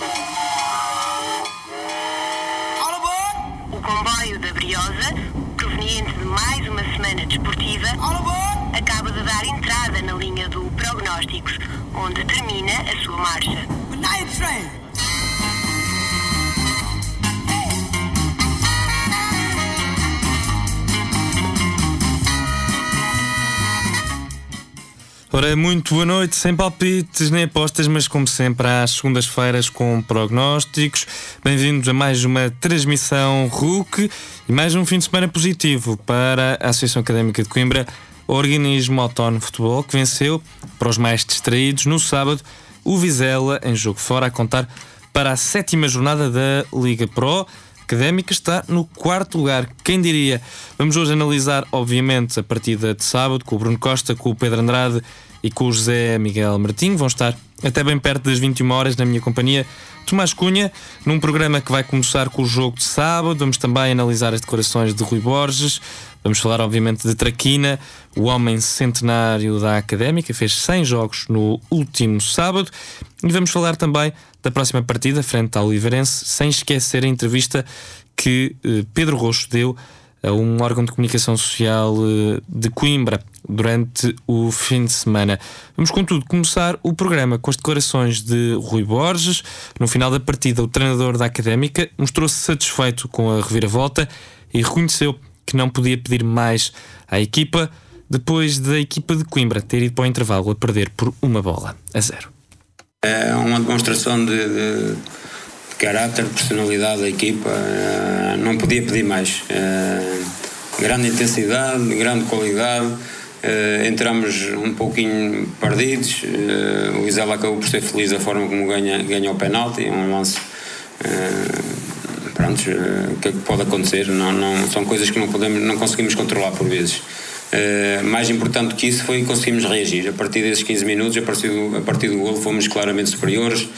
O comboio da Briosa, proveniente de mais uma semana desportiva, acaba de dar entrada na linha do Prognósticos, onde termina a sua marcha. Ora, muito boa noite, sem palpites nem apostas, mas como sempre às segundas-feiras com prognósticos. Bem-vindos a mais uma transmissão RUC e mais um fim de semana positivo para a Associação Académica de Coimbra, organismo autónomo de futebol, que venceu, para os mais distraídos, no sábado, o Vizela em jogo fora, a contar para a sétima jornada da Liga Pro. Académica está no quarto lugar. Quem diria? Vamos hoje analisar, obviamente, a partida de sábado com o Bruno Costa, com o Pedro Andrade e com o José Miguel Martinho. Vão estar até bem perto das 21 horas na minha companhia. Tomás Cunha, num programa que vai começar com o jogo de sábado. Vamos também analisar as declarações de Rui Borges. Vamos falar, obviamente, de Traquina, o homem centenário da Académica, fez 100 jogos no último sábado. E vamos falar também da próxima partida, frente ao Oliveirense, sem esquecer a entrevista que eh, Pedro Roxo deu a um órgão de comunicação social eh, de Coimbra durante o fim de semana. Vamos, contudo, começar o programa com as declarações de Rui Borges. No final da partida, o treinador da Académica mostrou-se satisfeito com a reviravolta e reconheceu que não podia pedir mais à equipa depois da equipa de Coimbra ter ido para o intervalo a perder por uma bola a zero. É uma demonstração de, de, de caráter, de personalidade da equipa. Não podia pedir mais. Uh, grande intensidade, grande qualidade. Uh, entramos um pouquinho perdidos. o Isela acabou por ser feliz da forma como ganha, ganha o penalti. É um lance. pronto, o que é que pode acontecer? Não, não, são coisas que não, podemos, não conseguimos controlar por vezes. Mais importante que isso foi conseguimos reagir. A partir desses 15 minutos, a partir do, a partir do golo, fomos claramente superiores.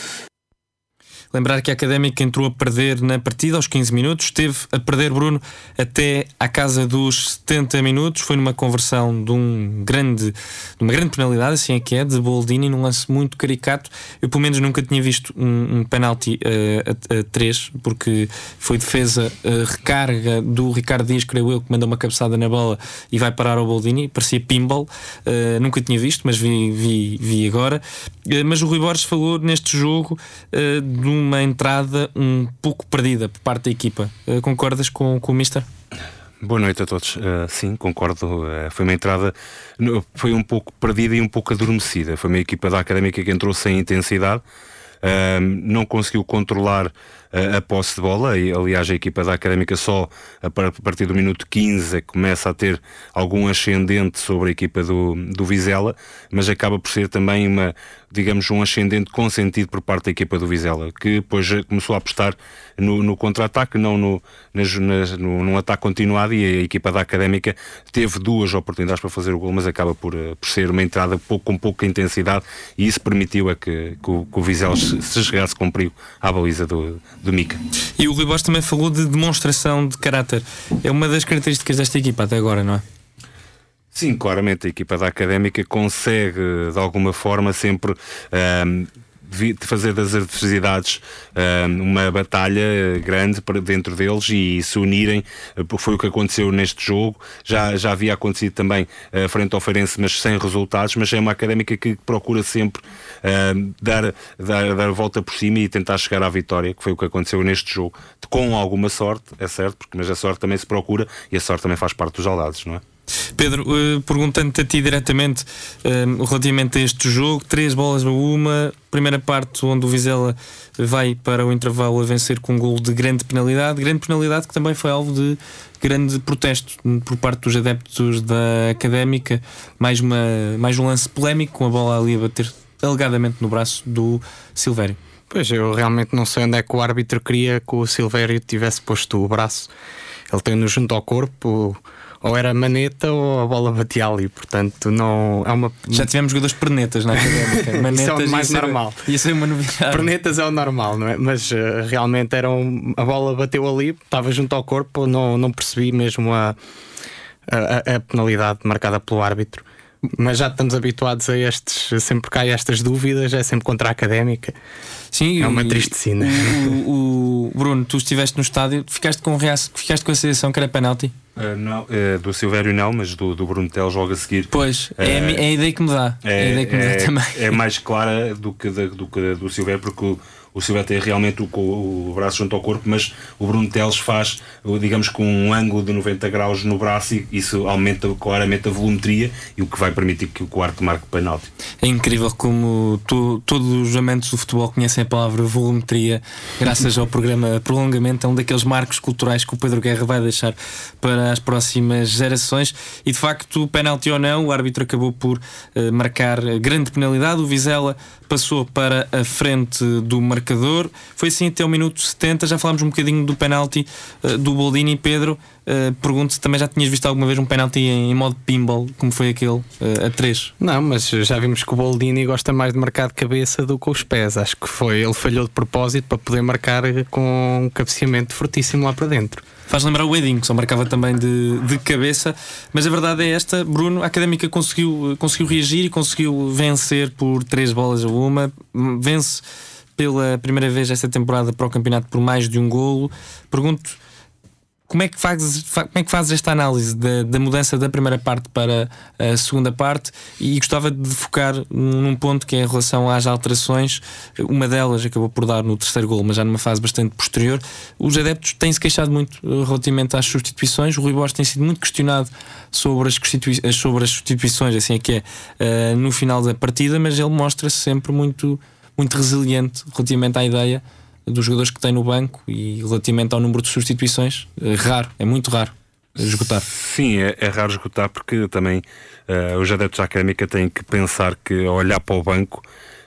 Lembrar que a Académica entrou a perder na partida aos 15 minutos, esteve a perder Bruno até à casa dos 70 minutos. Foi numa conversão de um grande, de uma grande penalidade, assim é que é, de Boldini, num lance muito caricato. Eu pelo menos nunca tinha visto um, um penalti uh, a, a 3, porque foi defesa uh, recarga do Ricardo Dias, creio eu, que mandou uma cabeçada na bola e vai parar ao Boldini. Parecia pinball, uh, nunca tinha visto, mas vi, vi, vi agora. mas o Rui Borges falou neste jogo de um uma entrada um pouco perdida por parte da equipa. Uh, concordas com, com o Mister? Boa noite a todos. Uh, sim, concordo. Uh, foi uma entrada, foi um pouco perdida e um pouco adormecida. Foi uma equipa da académica que entrou sem intensidade, uh, não conseguiu controlar a, posse de bola. E, aliás, a equipa da Académica só a partir do minuto 15 é começa a ter algum ascendente sobre a equipa do, do Vizela, mas acaba por ser também uma, digamos, um ascendente consentido por parte da equipa do Vizela, que depois começou a apostar no, no contra-ataque, não no, nas, nas, no, num ataque continuado, e a equipa da Académica teve duas oportunidades para fazer o gol, mas acaba por, eh, por ser uma entrada pouco, com pouca intensidade, e isso permitiu a que, que, o, que o Vizela se, se chegasse com perigo à baliza do, do Mica. E o Rui Bosch também falou de demonstração de caráter. É uma das características desta equipa até agora, não é? Sim, claramente a equipa da Académica consegue, de alguma forma, sempre um, de fazer das adversidades uh, uma batalha grande para dentro deles e se unirem, uh, foi o que aconteceu neste jogo, já, já havia acontecido também uh, frente ao Feirense, mas sem resultados, mas é uma académica que procura sempre dar, dar, dar a volta por cima e tentar chegar à vitória, que foi o que aconteceu neste jogo, com alguma sorte, é certo, porque, mas a sorte também se procura e a sorte também faz parte dos soldados, não é? Pedro, uh, perguntando-te a ti diretamente uh, relativamente a este jogo, três bolas a uma, primeira parte onde o Vizela vai para o intervalo a vencer com um gol de grande penalidade, grande penalidade que também foi alvo de grande protesto por parte dos adeptos da Académica, mais, uma, mais um lance polémico com a bola ali a bater alegadamente no braço do Silvério. Pois, eu realmente não sei onde é que o árbitro queria que o Silvério tivesse posto o braço. Ele tem-no junto ao corpo, ou era maneta ou a bola batia ali, portanto não é uma. Já tivemos jogadores pernetas na académica. Manetas Isso é o mais normal. Ia ser uma novidade. Pernetas é o normal, não é? Mas uh, realmente era um, a bola bateu ali, estava junto ao corpo, não, não percebi mesmo a, a, a penalidade marcada pelo árbitro. Mas já estamos habituados a estes, sempre que há estas dúvidas, é sempre contra a académica. Sim, é uma triste cena. O, o- Bruno, tu estiveste no estádio, ficaste com, reação, ficaste com a sensação que era penalti? Eh, não, eh, do Silvério não, mas do, do Bruno Tel logo a seguir. Pois, é, a é a ideia que me dá. É, a ideia que me dá também. é mais clara do que, da, do, que do Silvério, porque o, Silvério tem realmente o, o braço junto ao corpo, mas o Bruno Teles faz, digamos, com um ângulo de 90 graus no braço e isso aumenta claramente a volumetria e o que vai permitir que o quarto marque penalti. É incrível como todos os amantes do futebol conhecem a palavra volumetria, graças ao programa Prolongamento. É um daqueles marcos culturais que o Pedro Guerra vai deixar para as próximas gerações. E de facto, penalti ou não, o árbitro acabou por eh, marcar grande penalidade. O Vizela passou para a frente do marcador. Foi assim até o minuto 70. Já falámos um bocadinho do penalti eh, do Boldini. Pedro, eh, pergunto se também já tinhas visto alguma vez um penalti em, em modo pinball, como foi aquele eh, a 3. Não, mas já vimos que o Boldini gosta mais de marcar de cabeça do que com os pés. Acho que foi, ele falhou de propósito para poder marcar com um cabeceamento fortíssimo lá para dentro. Faz lembrar o Edinho, que só marcava também de, de cabeça, mas a verdade é esta: Bruno, a académica conseguiu, conseguiu reagir e conseguiu vencer por três bolas a uma. Vence pela primeira vez esta temporada para o campeonato por mais de um golo. Pergunto. Como é, que fazes, fa- como é que fazes esta análise da, da mudança da primeira parte para a segunda parte? E gostava de focar num ponto que é em relação às alterações. Uma delas acabou por dar no terceiro gol, mas já numa fase bastante posterior. Os adeptos têm-se queixado muito eh, relativamente às substituições. O Rui Borges tem sido muito questionado sobre as, eh, sobre as substituições, assim é que é, eh, no final da partida, mas ele mostra-se sempre muito, muito resiliente relativamente à ideia dos jogadores que tem no banco e relativamente ao número de substituições, é raro, é muito raro esgotar. Sim, é, é raro esgotar porque também eh, os adeptos da académica têm que pensar que olhar para o banco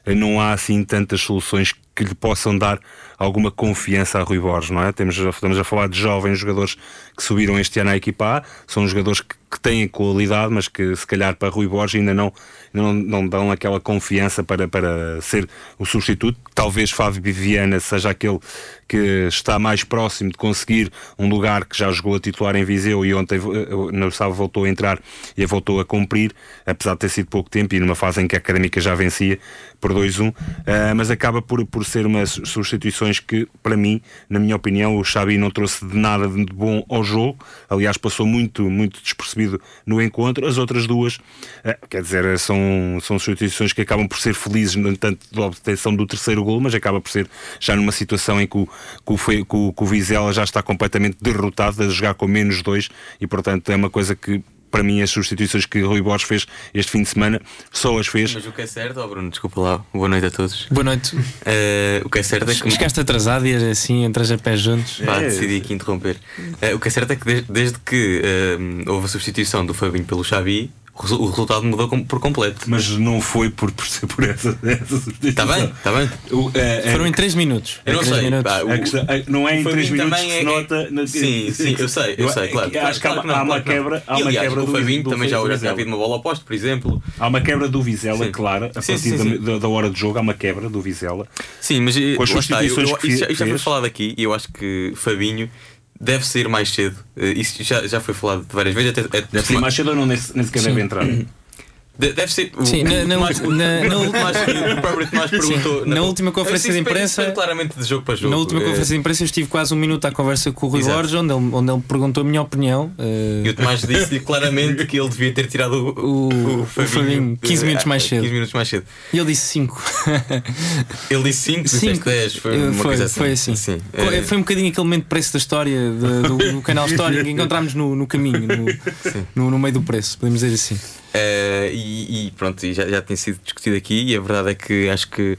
eh, não há assim tantas soluções que lhe possam dar alguma confiança a Rui Borges, não é? Temos, estamos a falar de jovens jogadores que subiram este ano à equipa A, são jogadores que, que têm qualidade, mas que se calhar para Rui Borges ainda não, não, não dão aquela confiança para, para ser o substituto. Talvez Fábio Viviana seja aquele que está mais próximo de conseguir um lugar que já jogou a titular em Viseu e ontem eh, no sábado voltou a entrar e a voltou a cumprir, apesar de ter sido pouco tempo e numa fase em que a Académica já vencia por 2-1, eh, mas acaba por, por ser umas substituições que, para mim, na minha opinião, o Xabi não trouxe de nada de bom ao jogo, aliás passou muito, muito despercebido no encontro, as outras duas, eh, quer dizer, são, são substituições que acabam por ser felizes, no entanto, da obtenção do terceiro gol, mas acaba por ser já numa situação em que o, que que o, que o Vizela já está completamente derrotado a jogar com menos dois e, portanto, é uma coisa que para mim as substituições que Rui Borges fez este fim de semana só as fez Mas o que é certo, ó Bruno, desculpa lá, boa noite a todos. Boa noite. Eh, o que é certo é que. Chegaste atrasado e assim, entras a pés juntos. Pá, É. decidi aqui interromper. Eh, o que é certo é que desde, desde que eh, houve a substituição do Fabinho pelo Xavi, o resu- o resultado mudou por completo. mas não foi por, por, ser por essa, essa. Está bem? Está bem? O, é, é- Foram em 3 minutos. Eu não sei, minutos. pá, o- a questão- a- não é em o 3 Fabinho minutos também que se é- nota. na- Sim, sim, eu sei, eu sei, claro. Acho que há, claro, claro há uma claro quebra, há E, uma aliás, quebra o do, Fabinho do, também já, do já Vizela. tinha havido uma bola oposta, por exemplo. Há uma quebra do Vizela, Sim. claro, a partir sim, da, sim. da- da hora de jogo há uma quebra do Vizela. Sim, mas eh, Com as está, eu- substituições que isso, já- foi falado aqui e eu acho que Fabinho deve sair mais cedo. Eh, Isso já, já foi falado várias vezes. Até, até- Deve ser mais cedo ou não, nem, nem sequer deve entrar. De- Deve ser. Sim, na- o na Tomás- ulti- na- na o ulti- Tomás- o próprio Tomás perguntou. na última conferência de imprensa- claramente de jogo para jogo. Na última Eh, conferência de imprensa eu estive quase um minuto à conversa com o Rui Exato. Borges, onde ele, onde ele perguntou a minha opinião. eh, E o Tomás disse claramente que ele devia ter tirado o, O- o Fabinho 15 minutos mais cedo. 15 minutos mais cedo. E ele disse 5. Ele disse 5, disseste 10. Foi, uma foi, coisa assim. foi assim. Sim. Foi, Eh, foi um bocadinho aquele momento de preço da história de- do, do canal História que encontramos no, no caminho, no, no, no meio do preço, podemos dizer assim. Eh, e, e pronto, e já, já tem sido discutido aqui. E a verdade é que acho que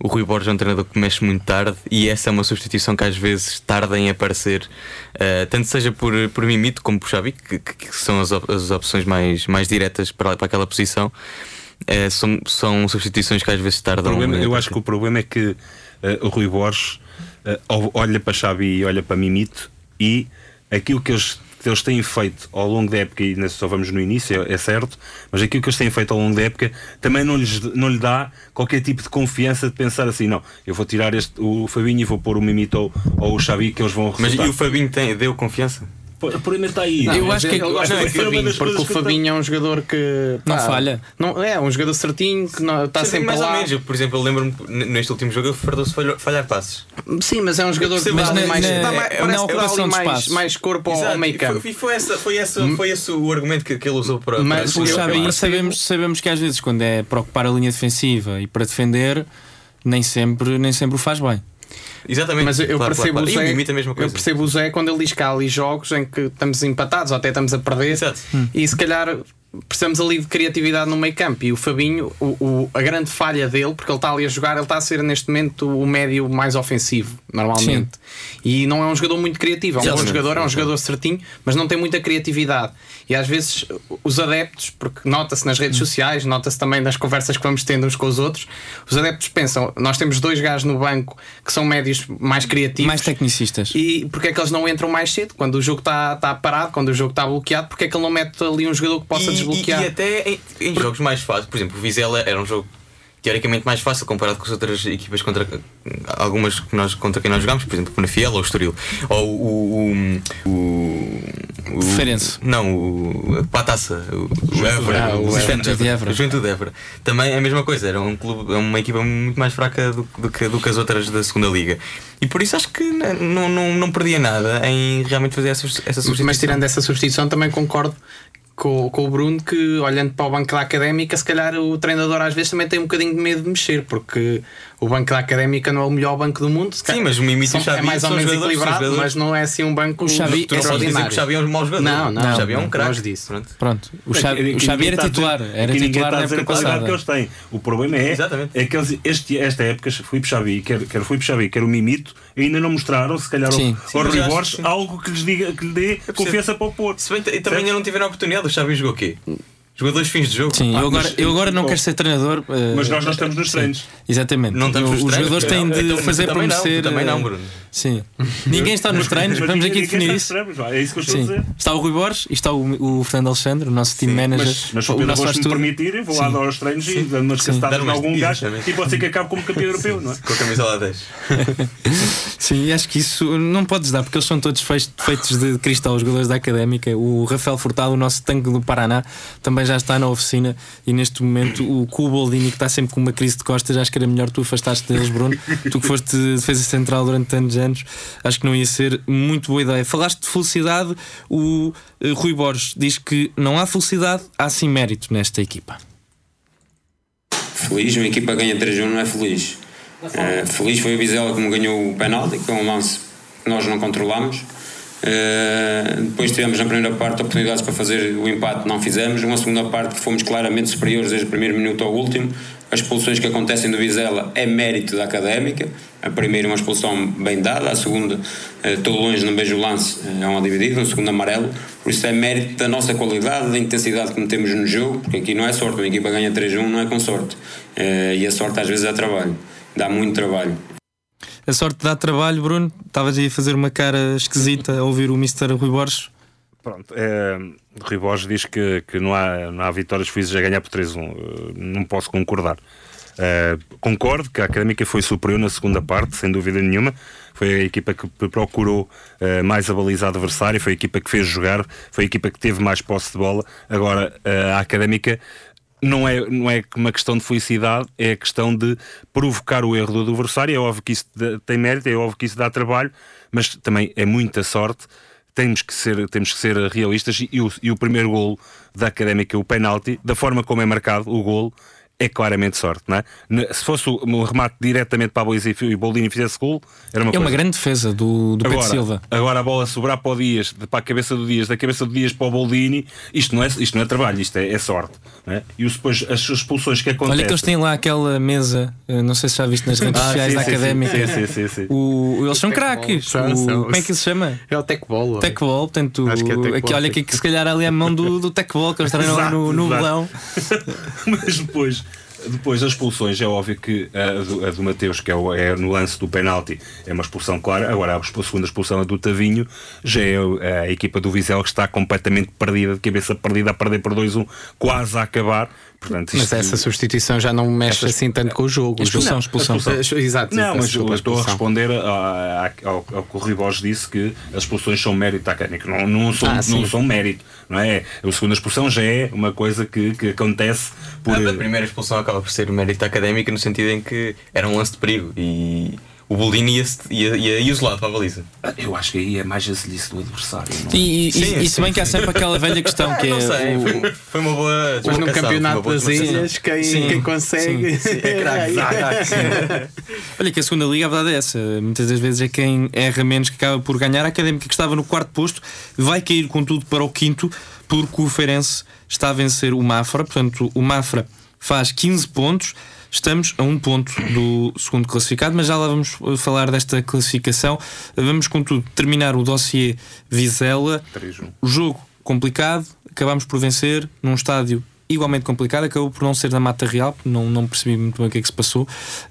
o Rui Borges é um treinador que mexe muito tarde. E essa é uma substituição que às vezes tarda em aparecer, eh, tanto seja por, por Mimito como por Xavi, que, que- são as, op- as opções mais, mais diretas para, para aquela posição. Eh, são, são substituições que às vezes tardam. problema- em eu acho que o problema é que eh, o Rui Borges olha para Xavi e olha para Mimito e aquilo que eles, que eles têm feito ao longo da época, e ainda só vamos no início, é, é certo, mas aquilo que eles têm feito ao longo da época também não, lhes, não lhe dá qualquer tipo de confiança de pensar assim, não, eu vou tirar este, o Fabinho e vou pôr o Mimito ou, ou o Xavi que eles vão Mas resultar. e o Fabinho tem, deu confiança? O problema está aí. Não, Eu acho que- não, é Fabinho, porque o Fabinho é um jogador que Não falha. Não, é um jogador certinho que não, está Sempre sempre mais lá. ou menos. Eu, por exemplo, eu lembro-me neste último jogo ele fartou-se falhar, falhar passes. Sim, mas é um jogador que dá na- mais, na- dá mais, ali de mais, espaço. mais corpo ao, meio e campo. foi, e foi, essa, foi, essa, foi esse o argumento que, que ele usou para. Mas para O Xavi sabemos, sabemos que às vezes quando é para ocupar a linha defensiva e para defender, nem sempre, nem sempre o faz bem. Exatamente. Mas eu, eu Claro, percebo claro, o claro. Zé, E o a mesma eu coisa. percebo o Zé quando ele diz que há ali jogos em que estamos empatados ou até estamos a perder Exato. e se calhar precisamos ali de criatividade no meio campo e o Fabinho, o, o- a grande falha dele, porque ele está ali a jogar, ele está a ser neste momento o médio mais ofensivo, normalmente. E não é um jogador muito criativo, é um bom jogador, é um jogador certinho, mas não tem muita criatividade. E às vezes os adeptos, porque nota-se nas redes sociais, nota-se também nas conversas que vamos tendo uns com os outros, os adeptos pensam, nós temos dois gajos no banco que são médios mais criativos. Mais tecnicistas. E porque é que eles não entram mais cedo? Quando o jogo está tá parado, quando o jogo está bloqueado, porque é que ele não mete ali um jogador que possa e, desbloquear? E, e até em, em jogos mais fáceis, por exemplo, o Vizela era um jogo teoricamente mais fácil comparado com as outras equipas contra algumas que nós, contra quem nós jogámos, por exemplo, o Penafiel ou o Estoril. Ou o. o, o, o Feirense. Não, o. Para a taça. O, o Évora. Ah, o o. Juventude de Évora. O Juventude de Évora. Também é a mesma coisa, era um clube, é uma equipa muito mais fraca do, do que, do que as outras da segunda Liga. E por isso acho que não, não, não perdia nada em realmente fazer essa, essa substituição. Mas tirando essa substituição, também concordo com, com o Bruno que, olhando para o banco da académica, se calhar o treinador às vezes também tem um bocadinho de medo de mexer, porque o banco da académica não é o melhor banco do mundo. se Sim, calhar- mas o Mimito Xavi é mais ou menos equilibrado, mas não é assim um banco O Xavi- Tu não podes dizer que o Xavi é um mau jogador. Não, não, o Xavi é um craque. disso. Pronto. Pronto, o Aqui- Xavi, o Xavi era titular, era titular na época a qualidade passada. que eles têm. O problema é, é que eles, este, esta época, Filipe Xavi, quer, quer o Filipe Xavi, quer o Mimito, ainda não mostraram, se calhar, Sim. ao, Sim, ao mas Rui acho Borges, que sim. algo que lhes, diga, que lhe dê confiança para o pôr. Se bem, e também ainda não tiveram a oportunidade. O Xavi jogou o quê? Jogou dois fins de jogo. Sim, Ah, eu agora, mas- eu agora não Bom, quero ser treinador. eh, Mas nós não estamos nos treinos. Exatamente. Não estamos Eu- nos Os treinos, jogadores têm então, de então, fazer tu também não, também não, eh, Bruno. Sim. Ninguém está nos treinos, vamos aqui definir isso. nos treinos, É isso que eu estou a Sim. dizer. Está o Rui Borges e está o, o Fernando Alexandre, o nosso team manager. Mas, mas se o Pedro nosso Rocha me permitir, eu vou lá Sim. dar aos treinos e dando umas Sim. cacetadas em algum gajo e pode ser que acabe como campeão europeu, não é? Com a camisola 10. Sim, acho que isso não podes dar, porque eles são todos feitos, feitos de cristal, os jogadores da académica. O Rafael Furtado, o nosso tanque do Paraná, também já está na oficina. E neste momento, o Cuboldini, que está sempre com uma crise de costas, acho que era melhor tu afastaste deles, Bruno. tu que foste defesa central durante tantos anos, acho que não ia ser muito boa ideia. Falaste de felicidade, o eh, Rui Borges diz que não há felicidade, há sim mérito nesta equipa. Feliz, uma equipa que ganha 3-1 não é feliz. Eh, feliz foi o Vizela que me ganhou o penalti, que é um lance que nós não controlamos. Eh, depois tivemos na primeira parte oportunidades para fazer o empate, não fizemos. Uma segunda parte que fomos claramente superiores desde o primeiro minuto ao último. As expulsões que acontecem do Vizela é mérito da académica. A primeira, uma expulsão bem dada. A segunda, eh, estou longe, não vejo o lance, eh, é uma dividida. Um segundo amarelo. Por isso é mérito da nossa qualidade, da intensidade que metemos no jogo. Porque aqui não é sorte. Uma equipa ganha 3-1 não é com sorte. Eh, E a sorte às vezes é trabalho. Dá muito trabalho. A sorte dá trabalho, Bruno. Estavas aí a fazer uma cara esquisita a ouvir o Mr. Rui Borges. Pronto, é, Rui Borges diz que, que não, há, não há vitórias felizes a ganhar por 3-1. Eh, Não posso concordar. Eh, concordo que a Académica foi superior na segunda parte, sem dúvida nenhuma. Foi a equipa que procurou eh, mais a baliza adversária, foi a equipa que fez jogar, foi a equipa que teve mais posse de bola. Agora, a Académica não é, não é uma questão de felicidade, é a questão de provocar o erro do adversário. É óbvio que isso tem mérito, é óbvio que isso dá trabalho, mas também é muita sorte. Temos que ser, temos que ser realistas. E o, e o primeiro golo da Académica, o penalti, da forma como é marcado o golo, é claramente sorte, não é? Se fosse o, remate diretamente para a baliza e o Boldini fizesse golo, era uma É coisa. uma grande defesa do, do Pedro Agora, Silva. agora a bola sobrar para o Dias, para a cabeça do Dias, da cabeça do Dias para o Boldini, isto não é, isto não é trabalho, isto é, é sorte. não é? E os, depois as expulsões que acontecem. Olha que eles têm lá aquela mesa, eh, não sei se já viste nas redes Ah, sociais sim, da sim, académica. sim, sim, sim. O, eles são craques. são, O- são. Como é que isso se chama? É o Tecball. Tecball, portanto, Acho que é Tecball, aqui, olha aqui que se calhar ali é a mão do, do Tecball que eles treinam lá no, no Exato, bolão. Mas depois, Depois as expulsões, é óbvio que a do, a do Mateus, que é, o- é no lance do penalti, é uma expulsão clara. Agora, a a segunda expulsão é do Tavinho, já é a equipa do Vizela que está completamente perdida, de cabeça perdida, a perder por 2-1, quase a acabar. Portanto, Mas essa substituição já não mexe assim tanto com o jogo. Expulsão, expulsão. Exato. Não, mas eu estou a responder a- a- ao, ao que o Rui Borges disse que as expulsões são mérito académico. Não, não, são, Ah, não são mérito, não é? A segunda expulsão já é uma coisa que, que acontece por. A primeira expulsão acaba por ser mérito académico no sentido em que era um lance de perigo e o Boldini ia, ia, ia isolado para a baliza. Eu acho que aí é mais agilice do adversário. não? E, e- Sim, e se bem que há sempre aquela velha questão que é. não sei, o- foi, uma boa. Mas uma campeonato boa das ilhas, quem, Sim, quem consegue. É craque. Olha que a segunda liga, a verdade é essa. Muitas das vezes é quem erra menos que acaba por ganhar. A académica que estava no quarto posto vai cair com tudo para o quinto, porque o Feirense está a vencer o Mafra. Portanto, o Mafra faz 15 pontos. Estamos a um ponto do segundo classificado, mas já lá vamos eh, falar desta classificação. Vamos, contudo, terminar o dossiê Vizela. 3-1. O jogo complicado, acabámos por vencer num estádio igualmente complicado, acabou por não ser da Mata Real, não, não percebi muito bem o que é que se passou.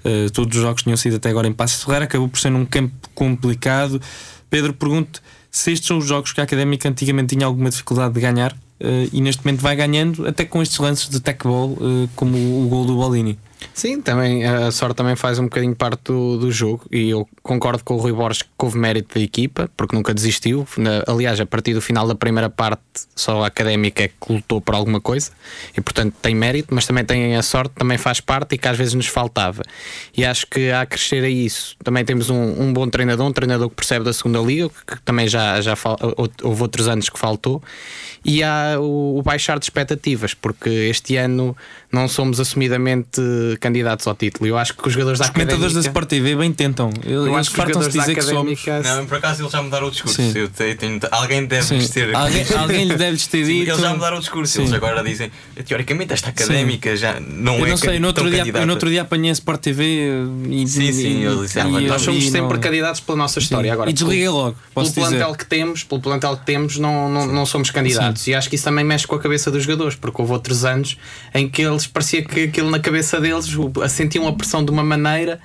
Uh, todos os jogos tinham sido até agora em Passo Ferreira, acabou por ser num campo complicado. Pedro, pergunto se estes são os jogos que a Académica antigamente tinha alguma dificuldade de ganhar uh, e neste momento vai ganhando, até com estes lances de tech ball, uh, como o, o gol do Bolini. Sim, também a sorte também faz um bocadinho parte do, do jogo e eu concordo com o Rui Borges que houve mérito da equipa, porque nunca desistiu. Aliás, a partir do final da primeira parte, só a académica é que lutou por alguma coisa e, portanto, tem mérito, mas também tem a sorte, também faz parte e que às vezes nos faltava. E acho que há a crescer a isso. Também temos um, um bom treinador, um treinador que percebe da segunda liga, que também já, já fal- houve outros anos que faltou, e há o, o baixar de expectativas, porque este ano não somos assumidamente candidatos ao título. Eu acho que os jogadores da Os comentadores da Académica- Sport TV bem tentam. eu Eles acho que os fartam-se jogadores da dizer que somos. Académica Não, por acaso eles já mudaram o discurso. Sim. Eu te- tenho- alguém deve Sim. ter. Alguém, alguém lhe deve ter Sim, dito. Eles já mudaram o discurso. Sim. Eles agora dizem, teoricamente, esta académica já não Eu é não sei, no outro, dia, eu no outro dia apanhei a Sport TV e. Sim, sim, e, eles disseram, e- "Ah, Nós somos não- sempre candidatos pela nossa história. Agora, e desliguei logo, pelo dizer. plantel que temos, pelo plantel que temos, não, não, não somos candidatos. E acho que isso também mexe com a cabeça dos jogadores, porque houve outros anos em que eles parecia que aquilo na cabeça deles o- sentiam a pressão de uma maneira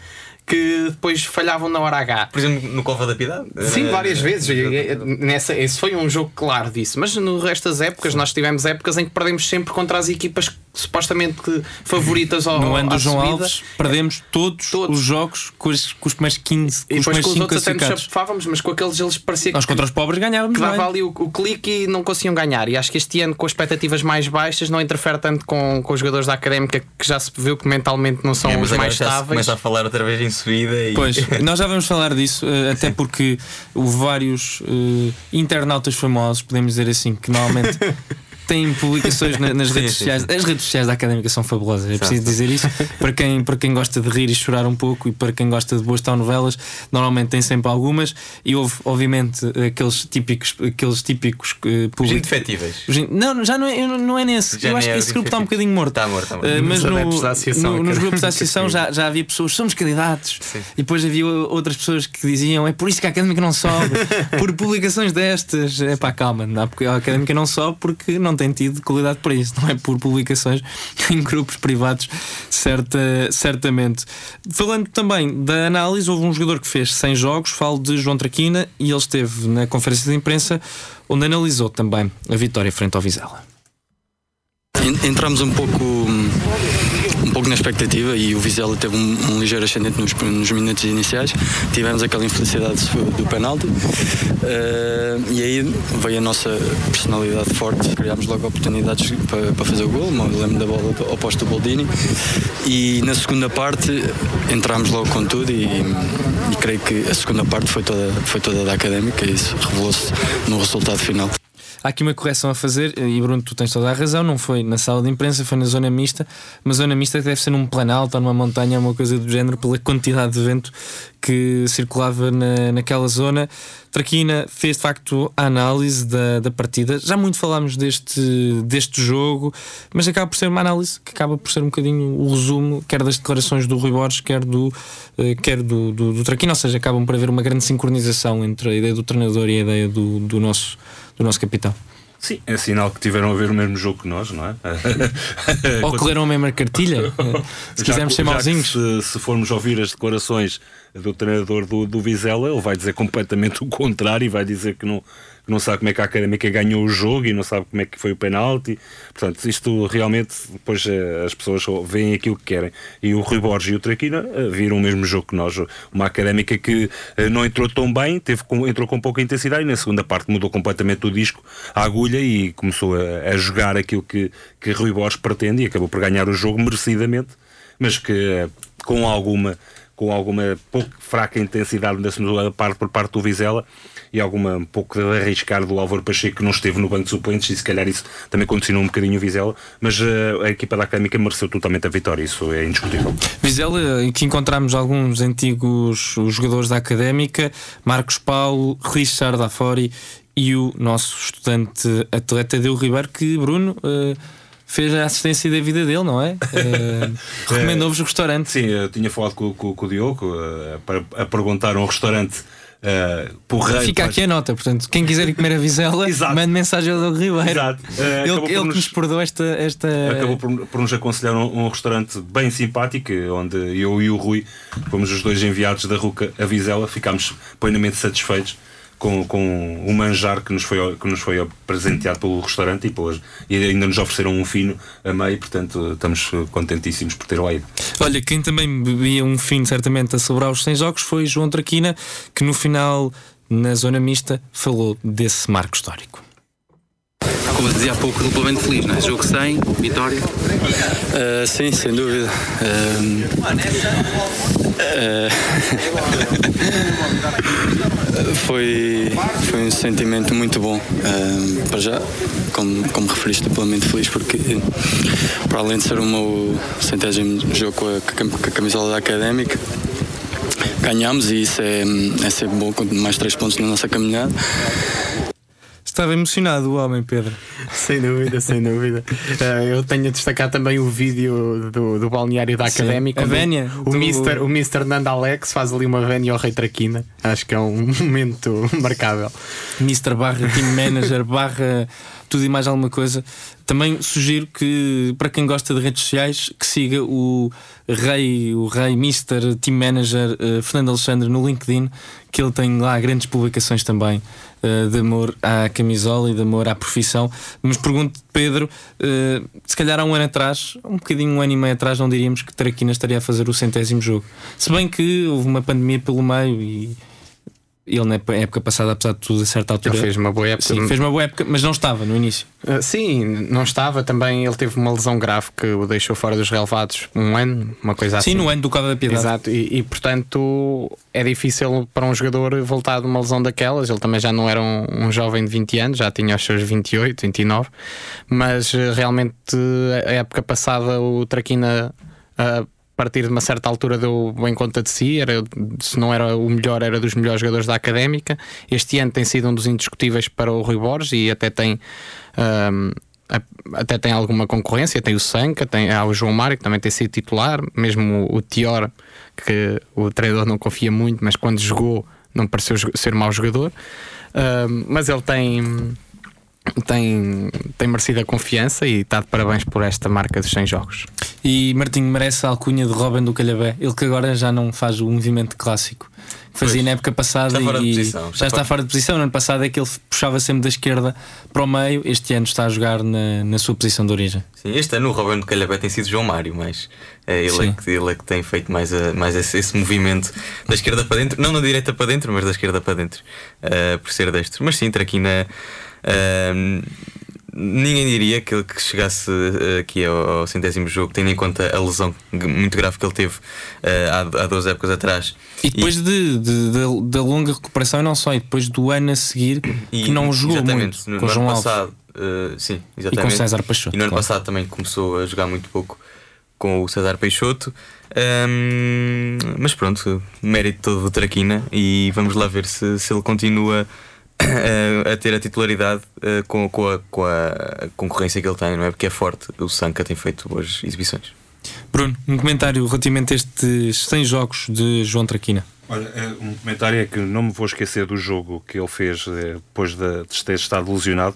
que depois falhavam na hora H. Por exemplo, no Cova da Piedade? Sim, Eh, várias vezes. eh, e- Nessa, esse foi um jogo claro disso. Mas no resto das épocas, nós tivemos épocas em que perdemos sempre contra as equipas supostamente que favoritas ao No ano do João subida. Alves, perdemos todos, Todos. os jogos com os, com os primeiros 15, com E os depois primeiros com os 5 outros até nos chapávamos, mas com aqueles eles parecia Nós que, contra os pobres ganhávamos. que dava bem. ali o, o clique e não conseguiam ganhar. E acho que este ano, com expectativas mais baixas, não interfere tanto com, com os jogadores da académica que já se viu que mentalmente não são é, os mais estáveis. começa a falar outra vez em subida e. Pois, nós já vamos falar disso, eh, até porque houve vários eh, internautas famosos, podemos dizer assim, que normalmente têm publicações na- nas Sim, redes sim, sociais. As redes sociais da académica são fabulosas, é preciso dizer isso. Para quem, para quem gosta de rir e chorar um pouco e para quem gosta de boas telenovelas, normalmente tem sempre algumas. E houve, obviamente, aqueles típicos, aqueles típicos Os public- indefetíveis. os in- Não, já não é, não é nesse. Já eu acho é que esse grupo está um bocadinho morto. Está morto, está morto. Eh, mas no- no- nos grupos da associação já, já havia pessoas, somos candidatos. E depois havia outras pessoas que diziam é por isso que a académica não sobe, por publicações destas. É pá, calma, não, porque a académica não sobe porque não tem tido qualidade para isso, não é por publicações em grupos privados, certa, certamente. Falando também da análise, houve um jogador que fez 100 jogos, falo de João Traquina, e ele esteve na conferência de imprensa onde analisou também a vitória frente ao Vizela. En- Entramos um pouco um pouco na expectativa e o Vizela teve um, um ligeiro ascendente nos, nos minutos iniciais. Tivemos aquela infelicidade do, penalti eh, e aí veio a nossa personalidade forte. Criámos logo oportunidades para, para fazer o gol. Eu lembro da bola ao do Boldini e na segunda parte entramos logo com tudo e, e creio que a segunda parte foi toda, foi toda da académica e isso revelou-se no resultado final. Há aqui uma correção a fazer, e Bruno, tu tens toda a razão, não foi na sala de imprensa, foi na zona mista, uma zona mista que deve ser num planalto ou numa montanha, uma coisa do género, pela quantidade de vento que circulava na, naquela zona. Traquina fez de facto a análise da, da partida. Já muito falámos deste, deste jogo, mas acaba por ser uma análise que acaba por ser um bocadinho o resumo, quer das declarações do Rui Borges, quer do, eh, quer do, do, do Traquina, ou seja, acabam por haver uma grande sincronização entre a ideia do treinador e a ideia do, do nosso do nosso capitão. Sim, é sinal que tiveram a ver o mesmo jogo que nós, não é? Ou correram a mesma cartilha, se quisermos que- ser que mauzinhos. Se, se formos ouvir as declarações do treinador do, do Vizela, ele vai dizer completamente o contrário e vai dizer que não, que não sabe como é que a Académica ganhou o jogo e não sabe como é que foi o penalti. Portanto, isto realmente, depois eh, as pessoas veem aquilo que querem. E o Rui Borges e o Traquina eh, viram o mesmo jogo que nós. Uma Académica que eh, não entrou tão bem, teve entrou com pouca intensidade e na segunda parte mudou completamente o disco, a agulha e começou a, a jogar aquilo que, que Rui Borges pretende e acabou por ganhar o jogo merecidamente, mas que com alguma com alguma pouco fraca intensidade na segunda parte por parte do Vizela e alguma um pouco de arriscar do Álvaro Pacheco que não esteve no banco de suplentes e se calhar isso também condicionou um bocadinho o Vizela, mas eh, a equipa da Académica mereceu totalmente a vitória, isso é indiscutível. Vizela, em que encontramos alguns antigos jogadores da Académica, Marcos Paulo, Richard Afori e o nosso estudante atleta Deu Ribeiro, que Bruno eh, fez a assistência da vida dele, não é? Eh, Recomendou-vos o restaurante. Sim, eu tinha falado com, com- com o Diogo eh, para, a perguntar um restaurante uh, porreiro. Fica aqui a nota, portanto, quem quiser ir comer a Vizela, mande mensagem ao Deu Ribeiro. Exato. Eh, Ele, ele nos- que nos perdoou esta. esta... Acabou por, por nos aconselhar um, um restaurante bem simpático, onde eu e o Rui fomos os dois enviados da Ruca a Vizela, ficámos plenamente satisfeitos com, com o manjar que nos foi, que nos foi presenteado pelo restaurante e, pelas, e ainda nos ofereceram um fino a meio, portanto estamos contentíssimos por ter lá ido. Olha, quem também bebia um fim certamente a celebrar os 100 jogos foi João Traquina, que no final, na zona mista, falou desse marco histórico. Como eu dizia há pouco, duplamente feliz, não é? Jogo 100, vitória. Uh, sim, sem dúvida. Uh, foi, foi um sentimento muito bom. Para já, como, como referiste, duplamente feliz, porque para além de ser o meu centésimo jogo com a, com a camisola da académica, ganhámos e isso é, é sempre bom, mais três pontos na nossa caminhada. Estava emocionado o homem, Pedro. Sem dúvida, sem dúvida. Eh, eu tenho a destacar também o vídeo do, do balneário da Sim. Académica. A vénia O, do- Mr. o Mr. Nando Alex faz ali uma vénia ao Rei Traquina. Acho que é um momento marcável. Mr. barra Team Manager barra tudo e mais alguma coisa. Também sugiro que, para quem gosta de redes sociais, que siga o Rei, o Rei Mr. Team Manager eh, Fernando Alexandre no LinkedIn, que ele tem lá grandes publicações também eh, de amor à camisola e de amor à profissão. Mas pergunto, Pedro, eh, se calhar há um ano atrás, um bocadinho, um ano e meio atrás, não diríamos que Traquina estaria a fazer o centésimo jogo. Se bem que houve uma pandemia pelo meio e. Ele na época passada, apesar de tudo, a certa altura. Ele fez uma boa época. Sim, fez uma boa época, mas não estava no início. Uh, sim, não estava. Também ele teve uma lesão grave que o deixou fora dos relevados um ano, uma coisa assim. Sim, no ano do Cova da Piedade. Exato, e, e, portanto é difícil para um jogador voltar de uma lesão daquelas. Ele também já não era um, um jovem de 20 anos, já tinha os seus 28, 29, mas uh, realmente a época passada o Traquina. Uh, partir de uma certa altura deu bem conta de si, era, se não era o melhor, era dos melhores jogadores da académica. Este ano tem sido um dos indiscutíveis para o Rui Borges e até tem. Um, até tem alguma concorrência, tem o Sanca, tem há o João Mário que também tem sido titular, mesmo o Tior, que o treinador não confia muito, mas quando jogou não pareceu ser mau jogador. Um, mas ele tem tem, tem merecido a confiança e está de parabéns por esta marca dos 100 jogos. E Martinho merece a alcunha de Robin do Calhabé, ele que agora já não faz o movimento clássico que fazia Pois. na época passada Está e posição, já está está fora- fora de posição. No ano passado é que ele puxava sempre da esquerda para o meio, este ano está a jogar na, na sua posição de origem. Sim, este ano o Robin de Calhabé tem sido João Mário, mas é, ele, é que, ele é que tem feito mais, a- mais esse, esse movimento da esquerda para dentro, não da direita para dentro, mas da esquerda para dentro, eh, por ser destro. Mas sim, Traquina. Eh, Ninguém diria que ele que chegasse eh, aqui ao, centésimo jogo, tendo em conta a lesão muito grave que ele teve eh, há, há 12 épocas atrás. E depois de, de- da- da longa recuperação, e não só, e depois do ano a seguir, que não jogou muito no, com no o João ano passado, eh, sim, E exatamente. com César Peixoto. E no ano claro. passado também começou a jogar muito pouco com o César Peixoto. Ahm, mas pronto, mérito todo do Traquina e vamos lá ver se, se ele continua a, a ter a titularidade eh, com, com, a, com a concorrência que ele tem, não é? Porque é forte. O Sanca tem feito boas exibições. Bruno, um comentário relativamente a estes 100 jogos de João Traquina. Olha, eh, um comentário é que não me vou esquecer do jogo que ele fez eh, depois de, de ter estado lesionado.